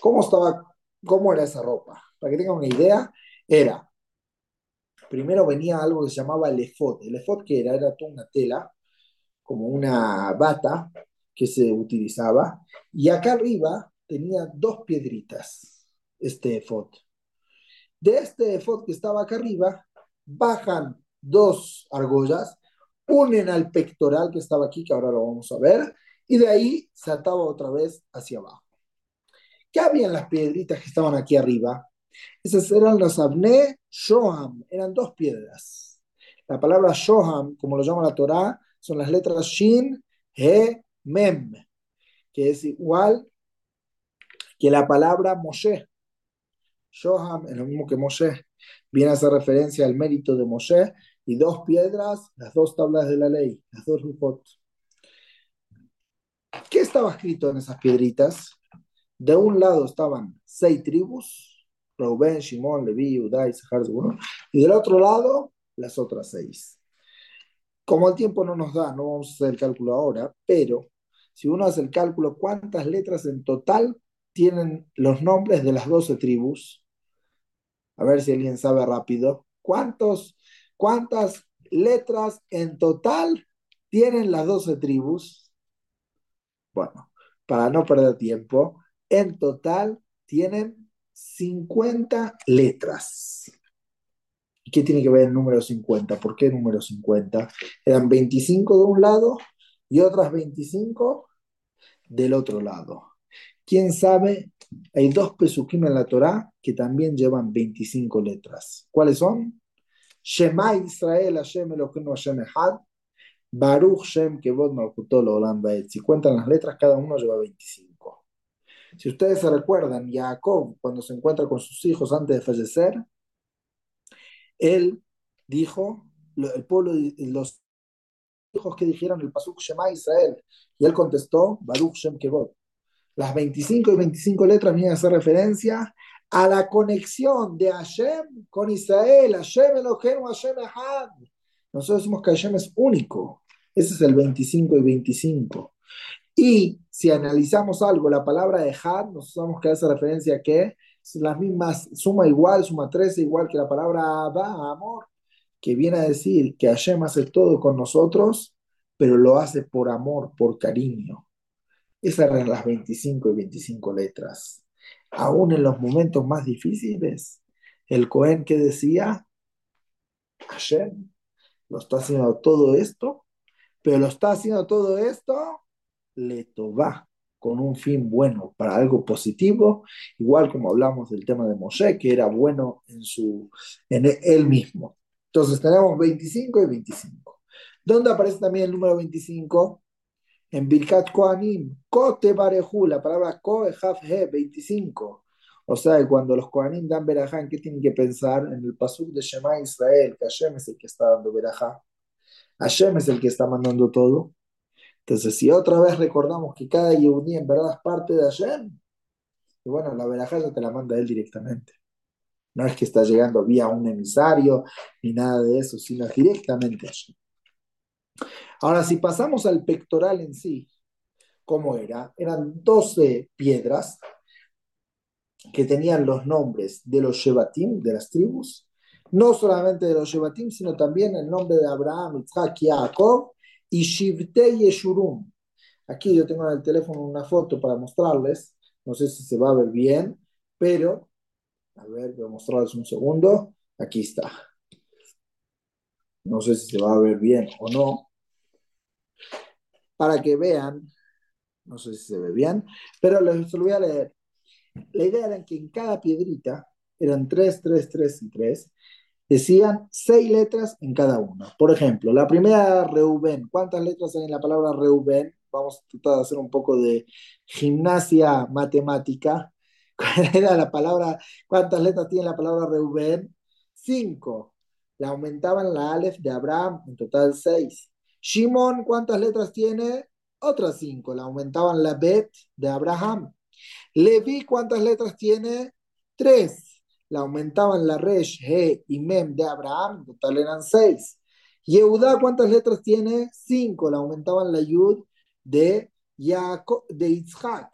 ¿Cómo estaba, cómo era esa ropa? Para que tengan una idea, era, primero venía algo que se llamaba el efod. El efod que era, era toda una tela, como una bata que se utilizaba, y acá arriba tenía dos piedritas, este efod. De este efod que estaba acá arriba, bajan dos argollas, unen al pectoral que estaba aquí, que ahora lo vamos a ver, y de ahí se otra vez hacia abajo. ¿Qué había en las piedritas que estaban aquí arriba? Esas eran las abne shoham, eran dos piedras. La palabra shoham, como lo llama la Torá, son las letras shin, he, mem, que es igual que la palabra Moshe. Shoham es lo mismo que Moshe. Viene a hacer referencia al mérito de Moshe y dos piedras, las dos tablas de la ley, las dos rupot. ¿Qué estaba escrito en esas piedritas? De un lado estaban seis tribus, Reuben, Shimon, Levi, Udá, Isahar, y del otro lado las otras seis. Como el tiempo no nos da, no vamos a hacer el cálculo ahora, pero si uno hace el cálculo, ¿cuántas letras en total tienen los nombres de las doce tribus? A ver si alguien sabe rápido. ¿Cuántos, ¿Cuántas letras en total tienen las doce tribus? Bueno, para no perder tiempo, en total tienen 50 letras. ¿Qué tiene que ver el número 50? ¿Por qué el número 50? Eran 25 de un lado y otras 25 del otro lado. ¿Quién sabe? Hay dos pesukim en la Torá que también llevan 25 letras. ¿Cuáles son? Shema Israel Hashem Eloheinu Hashem Echad Baruch Shem Kevod Malchutol Olam Si cuentan las letras, cada uno lleva 25. Si ustedes se recuerdan, Jacob, cuando se encuentra con sus hijos antes de fallecer, él dijo, el pueblo, los hijos que dijeron el Pasuk Shema Israel, y él contestó, Baruch Shem Kevod. Las 25 y 25 letras vienen a hacer referencia a la conexión de Hashem con Israel, Hashem Elohim, Hashem Ahad. Nosotros decimos que Hashem es único. Ese es el 25 y 25. Y si analizamos algo, la palabra de Had, nos sabemos que hace referencia a que las mismas, suma igual, suma 13, igual que la palabra Abba, amor, que viene a decir que Hashem hace todo con nosotros, pero lo hace por amor, por cariño. Esas eran las 25 y 25 letras. Aún en los momentos más difíciles, el Cohen que decía, Hashem lo está haciendo todo esto, pero lo está haciendo todo esto le va con un fin bueno, para algo positivo, igual como hablamos del tema de Moshe, que era bueno en, su, en él mismo. Entonces tenemos 25 y 25. ¿Dónde aparece también el número 25? En Birkat Kohanim, Kote Barehu, la palabra He, 25. O sea, cuando los Kohanim dan Berajá, qué tienen que pensar? En el pasuk de Shema Israel, que Hashem es el que está dando Berajá. Hashem es el que está mandando todo. Entonces, si otra vez recordamos que cada Yehudi en verdad es parte de Hashem, y bueno, la verajá ya te la manda él directamente. No es que está llegando vía un emisario ni nada de eso, sino directamente Hashem. Ahora, si pasamos al pectoral en sí, ¿cómo era? Eran 12 piedras que tenían los nombres de los Shebatim, de las tribus, no solamente de los Shebatim, sino también el nombre de Abraham, Isaac y Jacob, y Shivte Yeshurum. Aquí yo tengo en el teléfono una foto para mostrarles, no sé si se va a ver bien, pero, a ver, voy a mostrarles un segundo, aquí está. no sé si se va a ver bien o no, para que vean, no sé si se ve bien, pero les lo voy a leer. La idea era que en cada piedrita, eran tres, tres, tres y tres, decían seis letras en cada una. Por ejemplo, la primera Reuben. ¿Cuántas letras hay en la palabra Reuben? Vamos a tratar de hacer un poco de gimnasia matemática. [LAUGHS] ¿Cuál era la palabra? ¿Cuántas letras tiene la palabra Reuben? Cinco. Le aumentaban la Aleph de Abraham, en total seis. Shimon, ¿cuántas letras tiene? Otras cinco. Le aumentaban la Bet de Abraham. Levi, ¿cuántas letras tiene? Tres le aumentaban la Resh, He y Mem de Abraham, total eran seis. Yehudá, ¿cuántas letras tiene? Cinco, le aumentaban la Yud de, Yaakov, de Yitzhak.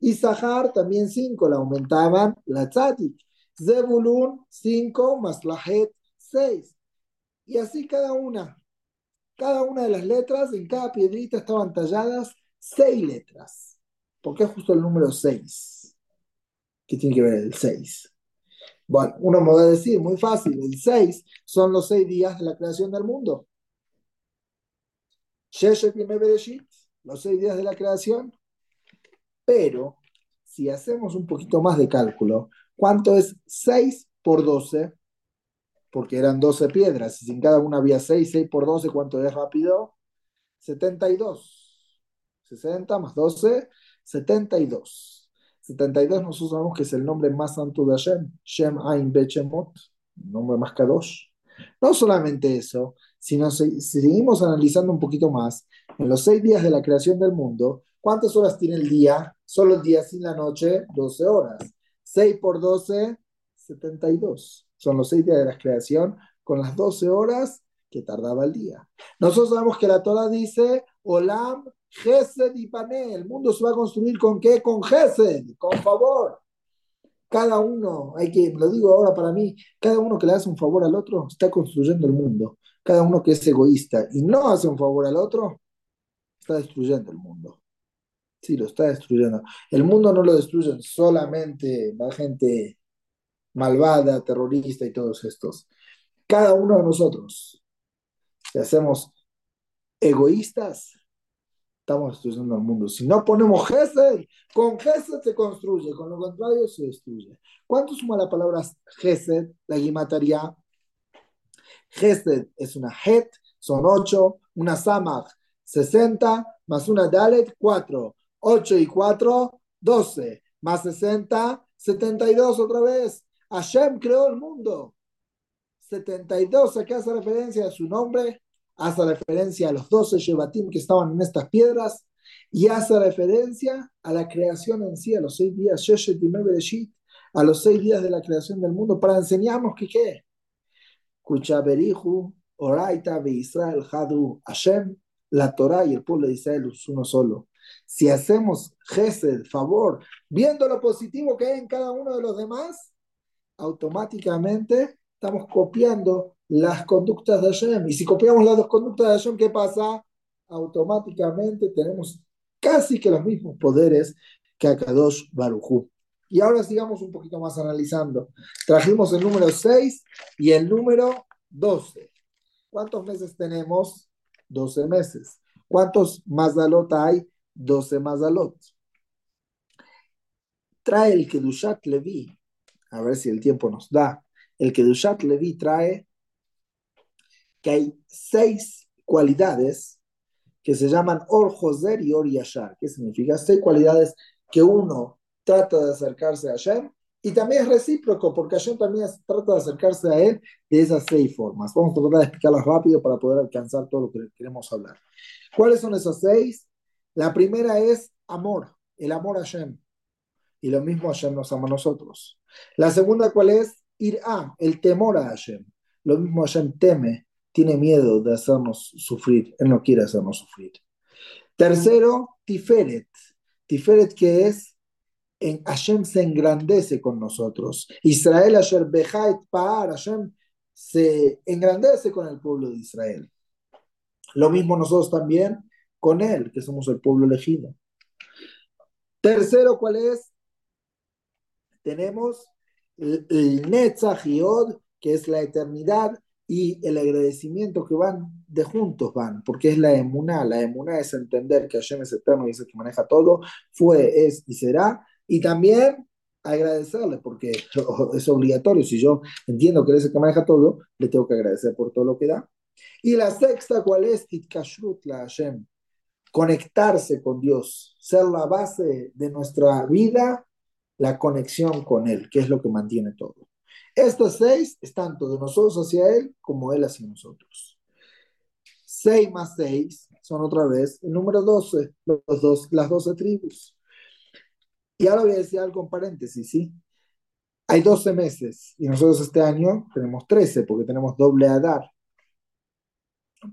Y Sahar también cinco, le aumentaban la Tzadik. Zebulun, cinco, más la seis. Y así cada una. Cada una de las letras, en cada piedrita estaban talladas seis letras. ¿Por qué justo el número seis? ¿Qué tiene que ver el seis? Bueno, uno a decir, muy fácil, el 6 son los seis días de la creación del mundo. los seis días de la creación. Pero, si hacemos un poquito más de cálculo, ¿cuánto es 6 por 12? Porque eran 12 piedras, y si en cada una había 6, 6 por 12, ¿cuánto es rápido? 72. 60 más 12, 72. 72 nosotros sabemos que es el nombre más santo de Hashem, Shem Ain Bechemot, nombre más kadosh. No solamente eso, sino si, seguimos analizando un poquito más, en los seis días de la creación del mundo, ¿cuántas horas tiene el día? Solo el día sin la noche, 12 horas. 6 por 12, 72. Son los seis días de la creación con las 12 horas que tardaba el día. Nosotros sabemos que la Torah dice, Olam Gesed y Pané. El mundo se va a construir con qué? Con Gesed, con favor. Cada uno, hay que, lo digo ahora para mí, cada uno que le hace un favor al otro está construyendo el mundo. Cada uno que es egoísta y no hace un favor al otro, está destruyendo el mundo. Sí, lo está destruyendo. El mundo no lo destruyen solamente la gente malvada, terrorista y todos estos. Cada uno de nosotros, si hacemos egoístas, estamos destruyendo el mundo. Si no ponemos Gesed, con Gesed se construye, con lo contrario se destruye. ¿Cuánto suma la palabra Gesed, la guimataria? Gesed es una Het, son 8, una Samach, 60, más una Dalet, 4. 8 y 4, 12, más 60, 72 otra vez. Hashem creó el mundo. 72, acá hace referencia a su nombre, hace referencia a los 12 Shevatim que estaban en estas piedras y hace referencia a la creación en sí, a los seis días, a los seis días de la creación del mundo, para enseñarnos que qué. Oraita, Israel, Hadu, Hashem, la Torah y el pueblo de Israel uno solo. Si hacemos gesed, favor, viendo lo positivo que hay en cada uno de los demás, automáticamente estamos copiando las conductas de Hashem. Y si copiamos las dos conductas de Hashem, ¿qué pasa? Automáticamente tenemos casi que los mismos poderes que Akadosh Baruchu. Y ahora sigamos un poquito más analizando. Trajimos el número 6 y el número 12. ¿Cuántos meses tenemos? 12 meses. ¿Cuántos Mazalot hay? 12 Mazalot. Trae el Kedushat Levi. A ver si el tiempo nos da. El Kedushat Levi trae que hay seis cualidades que se llaman Or Joser y Or Yashar. ¿Qué significa? Seis cualidades que uno trata de acercarse a Hashem y también es recíproco, porque Hashem también trata de acercarse a él de esas seis formas. Vamos a tratar de explicarlas rápido para poder alcanzar todo lo que queremos hablar. ¿Cuáles son esas seis? La primera es amor, el amor a Hashem. Y lo mismo Hashem nos ama a nosotros. La segunda, ¿cuál es? Ir a, el temor a Hashem. Lo mismo Hashem teme tiene miedo de hacernos sufrir, Él no quiere hacernos sufrir. Tercero, Tiferet. Tiferet que es, en Hashem se engrandece con nosotros. Israel, Asher Behait Paar, Hashem se engrandece con el pueblo de Israel. Lo mismo nosotros también con Él, que somos el pueblo elegido. Tercero, ¿cuál es? Tenemos el, el Netzach que es la eternidad, y el agradecimiento que van de juntos van, porque es la emuná, la emuná es entender que Hashem es eterno y es el que maneja todo, fue, es y será, y también agradecerle, porque [LAUGHS] es obligatorio, si yo entiendo que él es el que maneja todo, le tengo que agradecer por todo lo que da. Y la sexta, ¿cuál es? Itkashrut la Hashem, conectarse con Dios, ser la base de nuestra vida, la conexión con Él, que es lo que mantiene todo. Estos seis están tanto de nosotros hacia Él como Él hacia nosotros. Seis más seis son otra vez el número doce, los dos, las doce tribus. Y ahora voy a decir algo en paréntesis, ¿sí? Hay doce meses y nosotros este año tenemos trece porque tenemos doble Adar.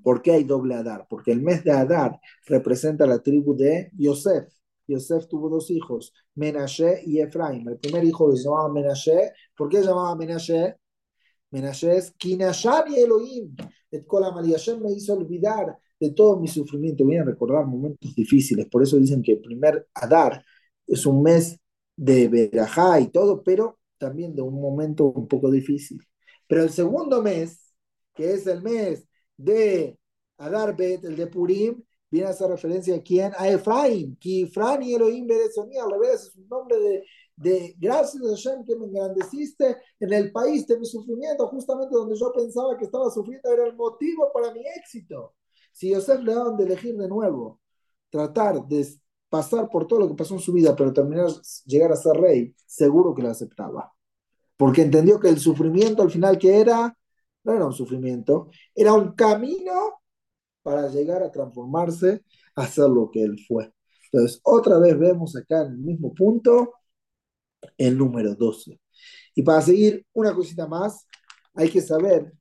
¿Por qué hay doble Adar? Porque el mes de Adar representa la tribu de Yosef. Yosef tuvo dos hijos, Menashe y Efraim. El primer hijo se llamaba Menashe. ¿Por qué llamaba Menashe? Menashe es Kinashan y Elohim. Et me hizo olvidar de todo mi sufrimiento. Voy a recordar momentos difíciles. Por eso dicen que el primer Adar es un mes de Berajá y todo, pero también de un momento un poco difícil. Pero el segundo mes, que es el mes de Adar Bet, el de Purim, viene a hacer referencia a quién? A Efraín, que Efraín y Elohim Berezoní, al revés, es un nombre de, de gracias a Hashem que me engrandeciste en el país de mi sufrimiento, justamente donde yo pensaba que estaba sufriendo, era el motivo para mi éxito. Si Yosef le daban de elegir de nuevo, tratar de pasar por todo lo que pasó en su vida, pero terminar, llegar a ser rey, seguro que lo aceptaba. Porque entendió que el sufrimiento al final que era, no era un sufrimiento, era un camino para llegar a transformarse, a ser lo que él fue. Entonces, otra vez vemos acá en el mismo punto el número 12. Y para seguir una cosita más, hay que saber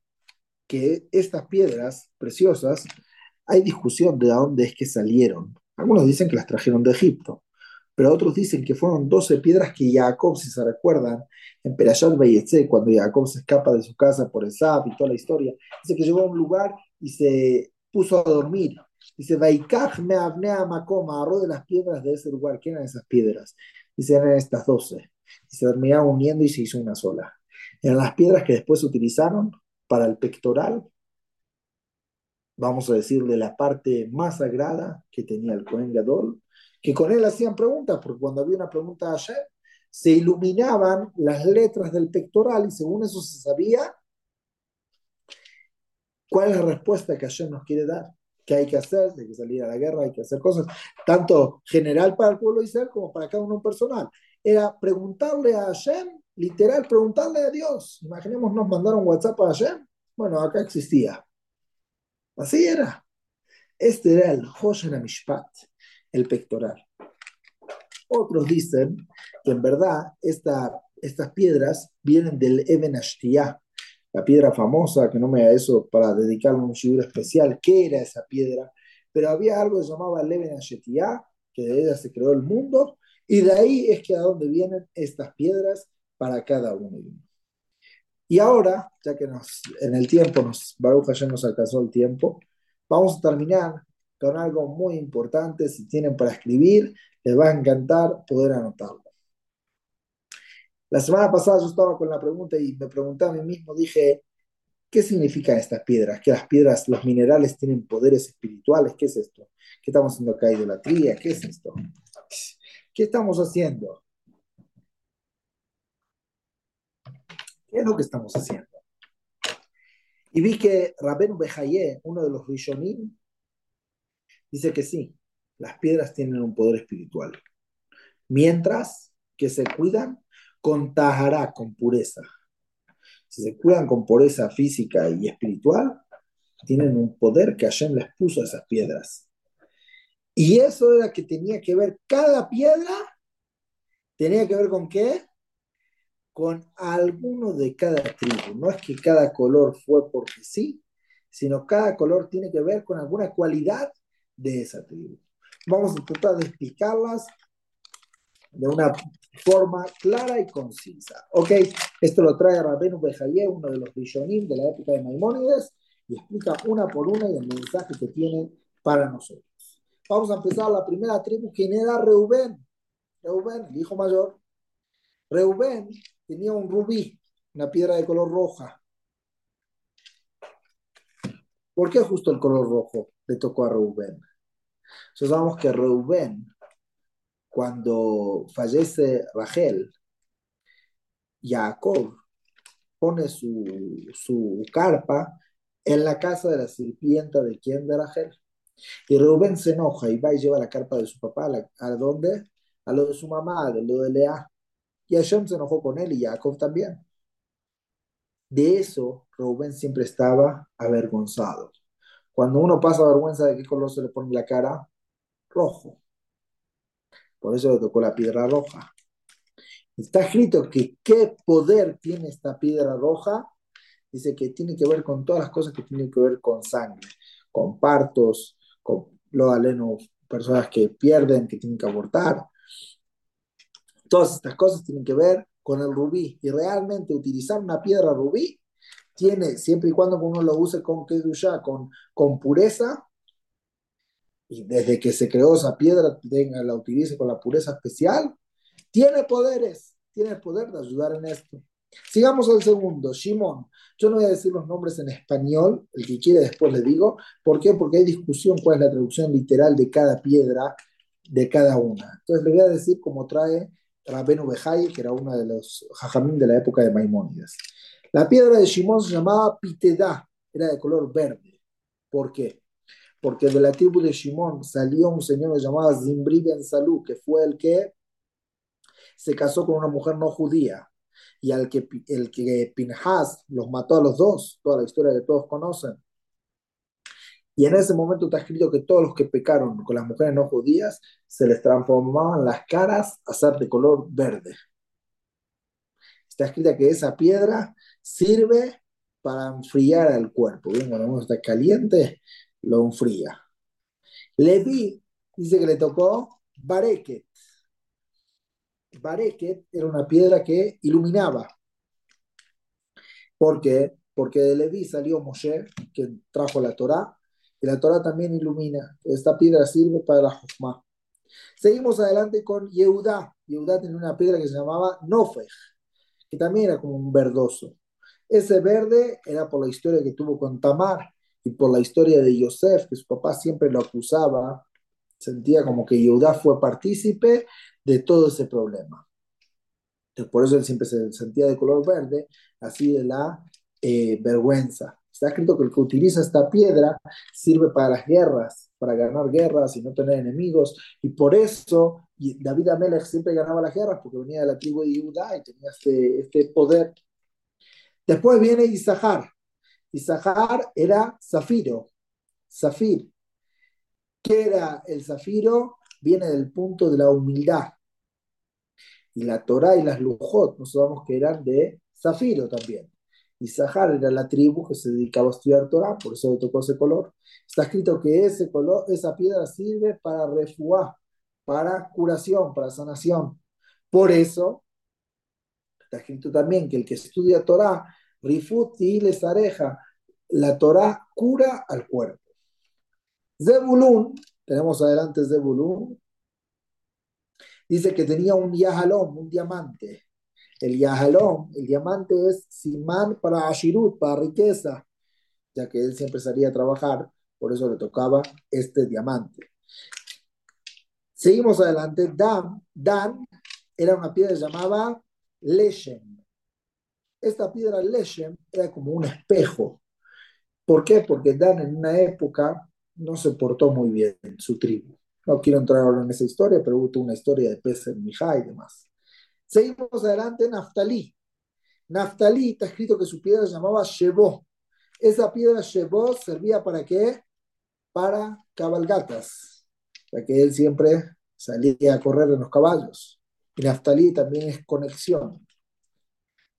que estas piedras preciosas, hay discusión de dónde es que salieron. Algunos dicen que las trajeron de Egipto, pero otros dicen que fueron 12 piedras que Jacob, si se recuerdan, en Perashat Bayetse, cuando Jacob se escapa de su casa por el Zap y toda la historia, dice que llegó a un lugar y se puso a dormir. Dice, Vaikaj me abnea macoma, agarró de las piedras de ese lugar. ¿Qué eran esas piedras? Dice, eran estas doce. Y se terminaron uniendo y se hizo una sola. Eran las piedras que después se utilizaron para el pectoral, vamos a decir, de la parte más sagrada que tenía el Cohen Gadol, que con él hacían preguntas, porque cuando había una pregunta ayer, se iluminaban las letras del pectoral y según eso se sabía ¿Cuál es la respuesta que Hashem nos quiere dar? ¿Qué hay que hacer? Hay que salir a la guerra, hay que hacer cosas, tanto general para el pueblo de Israel como para cada uno personal. Era preguntarle a Hashem, literal, preguntarle a Dios. Imaginemos, nos mandaron WhatsApp a Hashem. Bueno, acá existía. Así era. Este era el Hoshen Mishpat, el pectoral. Otros dicen que en verdad esta, estas piedras vienen del Eben Ashtiyah, la piedra famosa, que no me da eso para dedicarle un figura especial, qué era esa piedra, pero había algo que se llamaba Leven Ashetiyah, que de ella se creó el mundo, y de ahí es que a dónde vienen estas piedras para cada uno de uno. Y ahora, ya que en el tiempo, nos, Baruch ya nos alcanzó el tiempo, vamos a terminar con algo muy importante. Si tienen para escribir, les va a encantar poder anotarlo. La semana pasada yo estaba con la pregunta y me pregunté a mí mismo, dije, ¿qué significan estas piedras? ¿Que las piedras, los minerales tienen poderes espirituales? ¿Qué es esto? ¿Qué estamos haciendo acá? ¿Idolatría? ¿Qué es esto? ¿Qué estamos haciendo? ¿Qué es lo que estamos haciendo? Y vi que Rabén Bejaye, uno de los Rishonim, dice que sí, las piedras tienen un poder espiritual. Mientras que se cuidan con tajará, con pureza. Si se cuidan con pureza física y espiritual, tienen un poder que Hashem les puso a esas piedras. Y eso era que tenía que ver, cada piedra tenía que ver con qué? Con alguno de cada tribu. No es que cada color fue porque sí, sino cada color tiene que ver con alguna cualidad de esa tribu. Vamos a tratar de explicarlas de una forma clara y concisa. Ok, esto lo trae Rabenu Bejaye, uno de los Rishonim de la época de Maimónides, y explica una por una el mensaje que tiene para nosotros. Vamos a empezar la primera tribu, quien era Reubén. Reubén, el hijo mayor. Reubén tenía un rubí, una piedra de color roja. ¿Por qué justo el color rojo le tocó a Reubén? Entonces sabemos que Reubén, cuando fallece Rachel, Jacob pone su, su carpa en la casa de la sirvienta de quién de Rachel. Y Reubén se enoja y va y lleva la carpa de su papá a, dónde? A lo de su mamá, a lo de Lea. Y Hashem se enojó con él y Jacob también. De eso, Reubén siempre estaba avergonzado. Cuando uno pasa vergüenza, ¿de qué color se le pone la cara? Rojo. Por eso le tocó la piedra roja. Está escrito que qué poder tiene esta piedra roja. Dice que tiene que ver con todas las cosas que tienen que ver con sangre, con partos, con lo aleno, personas que pierden, que tienen que abortar. Todas estas cosas tienen que ver con el rubí. Y realmente utilizar una piedra rubí tiene, siempre y cuando uno lo use con kedusha, con, con pureza, y desde que se creó esa piedra, tenga, la utilice con la pureza especial, tiene poderes, tiene el poder de ayudar en esto. Sigamos al segundo, Shimon. Yo no voy a decir los nombres en español, el que quiere después le digo. ¿Por qué? Porque hay discusión cuál es la traducción literal de cada piedra, de cada una. Entonces le voy a decir como trae Rabenu Bejai, que era uno de los jajamín de la época de Maimónides. La piedra de Shimon se llamaba Pitedá, era de color verde. ¿Por qué? Porque de la tribu de Shimon salió un señor llamado Zimbri Ben Salú, que fue el que se casó con una mujer no judía y al que, el que Pinhas los mató a los dos, toda la historia que todos conocen. Y en ese momento está escrito que todos los que pecaron con las mujeres no judías se les transformaban las caras a ser de color verde. Está escrito que esa piedra sirve para enfriar al cuerpo. Bien, cuando uno está caliente, lo enfría. Levi dice que le tocó Bareket. Bareket era una piedra que iluminaba. ¿Por qué? Porque de Levi salió Moshe, que trajo la Torá, y la Torah también ilumina. Esta piedra sirve para la Jofma. Seguimos adelante con Yehudá. Yehudá tenía una piedra que se llamaba Nofej, que también era como un verdoso. Ese verde era por la historia que tuvo con Tamar y por la historia de Yosef, que su papá siempre lo acusaba. Sentía como que Yehudá fue partícipe de todo ese problema. Entonces, por eso él siempre se sentía de color verde, así de la eh, vergüenza. Está escrito que el que utiliza esta piedra sirve para las guerras, para ganar guerras y no tener enemigos. Y por eso David Amelech siempre ganaba las guerras, porque venía de la tribu de Judá y tenía este, este poder. Después viene Isahar. Isahar era zafiro, zafir. ¿Qué era el zafiro? Viene del punto de la humildad. Y la Torah y las Lujot, nos sabemos que eran de zafiro también y Sahar era la tribu que se dedicaba a estudiar Torah, por eso le tocó ese color. Está escrito que ese color, esa piedra sirve para refuá, para curación, para sanación. Por eso está escrito también que el que estudia Torah, rifuti les areja, la Torah cura al cuerpo. Zebulun, tenemos adelante Zebulun, dice que tenía un yahalom, un diamante, el yahalom, el diamante es simán para ashirut, para riqueza, ya que él siempre salía a trabajar, por eso le tocaba este diamante. Seguimos adelante. Dan, Dan era una piedra llamada Leshem. Esta piedra Leshem era como un espejo. ¿Por qué? Porque Dan en una época no se portó muy bien en su tribu. No quiero entrar ahora en esa historia, pero hubo una historia de pez en Mijá y demás. Seguimos adelante, Naftalí. Naftalí está escrito que su piedra se llamaba Shebo. Esa piedra Shebo servía para qué? Para cabalgatas, ya que él siempre salía a correr en los caballos. Y Naftalí también es conexión.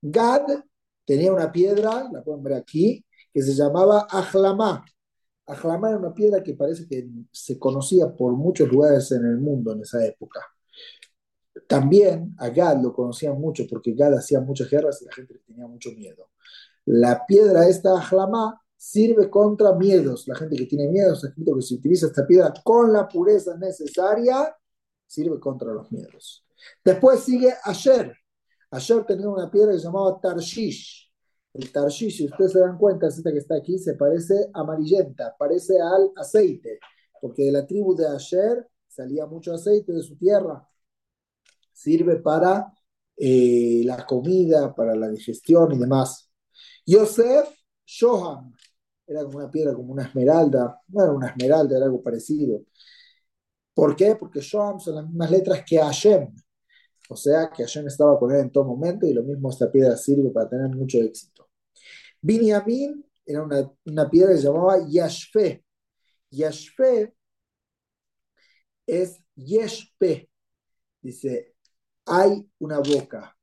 Gad tenía una piedra, la pueden ver aquí, que se llamaba Ajlamá. Ajlamá era una piedra que parece que se conocía por muchos lugares en el mundo en esa época. También a Gad lo conocían mucho porque Gad hacía muchas guerras y la gente tenía mucho miedo. La piedra esta Ajlamá sirve contra miedos. La gente que tiene miedo, está escrito que si utiliza esta piedra con la pureza necesaria, sirve contra los miedos. Después sigue Asher. Asher tenía una piedra que se llamaba Tarshish. El Tarshish, si ustedes se dan cuenta, esta que está aquí se parece amarillenta, parece al aceite, porque de la tribu de Asher salía mucho aceite de su tierra. Sirve para eh, la comida, para la digestión y demás. Yosef Shoham, era como una piedra, como una esmeralda, no era una esmeralda, era algo parecido. ¿Por qué? Porque Shoham son las mismas letras que Hashem, o sea que Hashem estaba con él en todo momento y lo mismo esta piedra sirve para tener mucho éxito. Binyamin era una, piedra que se llamaba Yashfe. Yashfe es Yeshpe. Dice, hay una boca.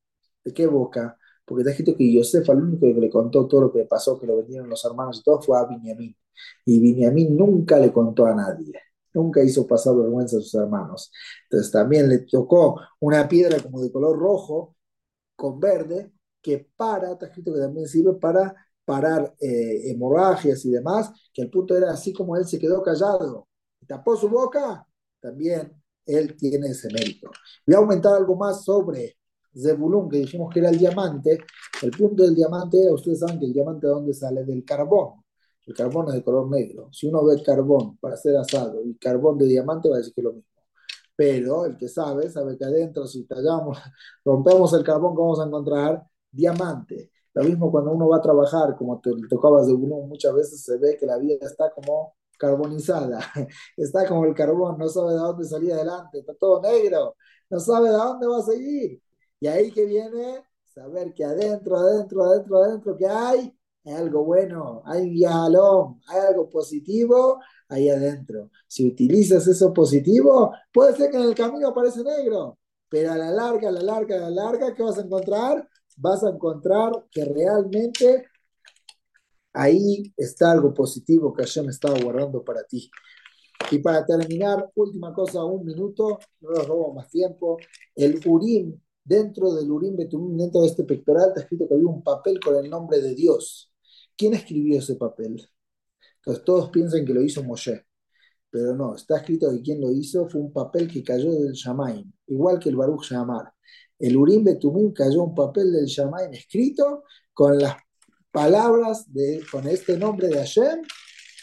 ¿De qué boca? Porque está escrito que Yosef, el único que le contó todo lo que pasó, que lo vendieron los hermanos y todo, fue a Binyamin. Y Binyamin nunca le contó a nadie nunca hizo pasar vergüenza a sus hermanos. Entonces también le tocó una piedra como de color rojo con verde que para, está escrito que también sirve para parar eh, hemorragias y demás, que el punto era así como él se quedó callado y tapó su boca, también él tiene ese mérito. Voy a aumentar algo más sobre Zebulun, que dijimos que era el diamante. El punto del diamante, ustedes saben que el diamante de dónde sale del carbón. El carbón es de color negro. Si uno ve carbón para hacer asado y carbón de diamante, va a decir que es lo mismo. Pero el que sabe, sabe que adentro, si tallamos, [LAUGHS] rompemos el carbón, vamos a encontrar diamante. Lo mismo cuando uno va a trabajar, como te tocabas de uno, muchas veces se ve que la vida está como carbonizada. [LAUGHS] Está como el carbón, no sabe de dónde salir adelante, está todo negro, no sabe de dónde va a seguir. Y ahí que viene saber que adentro, adentro, adentro, adentro, que hay hay algo bueno, hay hay algo positivo ahí adentro. Si utilizas eso positivo, puede ser que en el camino aparece negro, pero a la larga, a la larga, a la larga, ¿qué vas a encontrar? Vas a encontrar que realmente ahí está algo positivo que me estaba guardando para ti. Y para terminar, última cosa, un minuto, no robo más tiempo. El Urim dentro del Urim Betumim, dentro de este pectoral, está escrito que había un papel con el nombre de Dios. ¿Quién escribió ese papel? Entonces todos piensan que lo hizo Moshe, pero no, está escrito que quien lo hizo fue un papel que cayó del Shamaim, igual que el Baruch Shamar. El Urim Betumim cayó un papel del Shamaim escrito con las palabras, de, con este nombre de Hashem,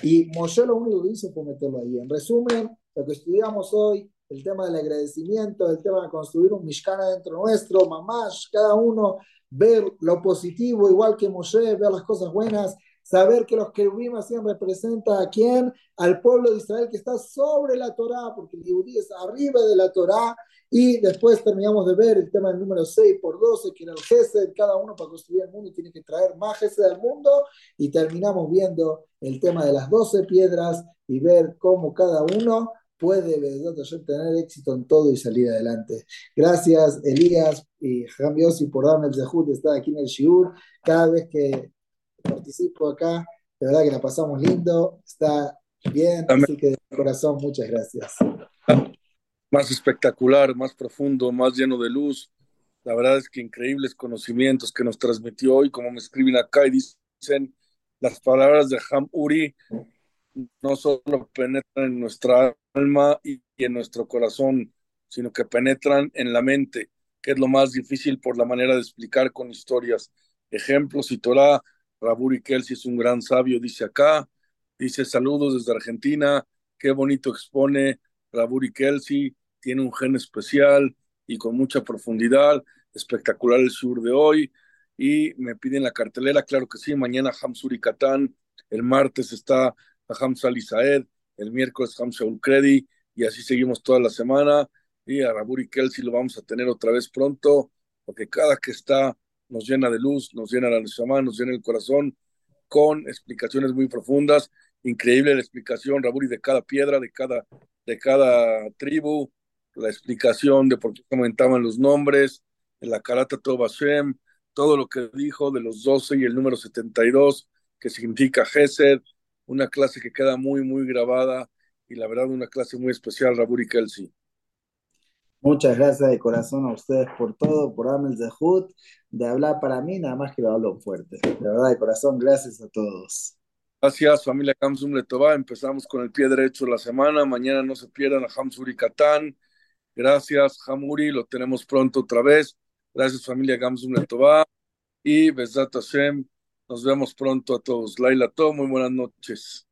y Moshe lo único que hizo fue meterlo ahí. En resumen, lo que estudiamos hoy el tema del agradecimiento, el tema de construir un Mishkana dentro nuestro, mamás, cada uno ver lo positivo, igual que Moshe, ver las cosas buenas, saber que los querubim hacían representa a quién, al pueblo de Israel que está sobre la Torá, porque el Yehudí es arriba de la Torá, y después terminamos de ver el tema del número 6 por 12, que era el Gesed, cada uno para construir el mundo tiene que traer más Gesed al mundo, y terminamos viendo el tema de las 12 piedras y ver cómo cada uno puede tener éxito en todo y salir adelante. Gracias, Elías y y por darme el zehut de estar aquí en el Shiur. Cada vez que participo acá, de verdad que la pasamos lindo, está bien, así que de corazón, muchas gracias. Más espectacular, más profundo, más lleno de luz. La verdad es que increíbles conocimientos que nos transmitió hoy, como me escriben acá y dicen las palabras de Ham Uri, no solo penetran en nuestra alma y, en nuestro corazón, sino que penetran en la mente, que es lo más difícil por la manera de explicar con historias, ejemplos y Torah. Raburi Kelsi es un gran sabio, dice acá, dice saludos desde Argentina, qué bonito expone Raburi Kelsi, tiene un gen especial y con mucha profundidad, espectacular el sur de hoy, y me piden la cartelera, claro que sí, mañana Hamsuri Katán, el martes está a Hamza Alisaed, el miércoles Hamza Ulkredi, y así seguimos toda la semana. Y a Raburi Kelsey lo vamos a tener otra vez pronto, porque cada que está nos llena de luz, nos llena la semana, nos llena el corazón con explicaciones muy profundas. Increíble la explicación, Raburi, de cada piedra, de cada, de cada tribu, la explicación de por qué comentaban los nombres, en la Karata Tobashem, todo lo que dijo de los 12 y el número 72, que significa Gesed, una clase que queda muy, muy grabada y la verdad una clase muy especial, Raburi Kelsey. Muchas gracias de corazón a ustedes por todo, por darme el zehut, de hablar para mí, nada más que lo hablo fuerte. De verdad de corazón, gracias a todos. Gracias, familia Hamsum Letová. Empezamos con el pie derecho de la semana. Mañana no se pierdan a Hamsuri Katán. Gracias, Hamuri. Lo tenemos pronto otra vez. Gracias, familia Gamsum Letová. Y Besat Hashem Nos vemos pronto a todos. Laila, todo muy buenas noches.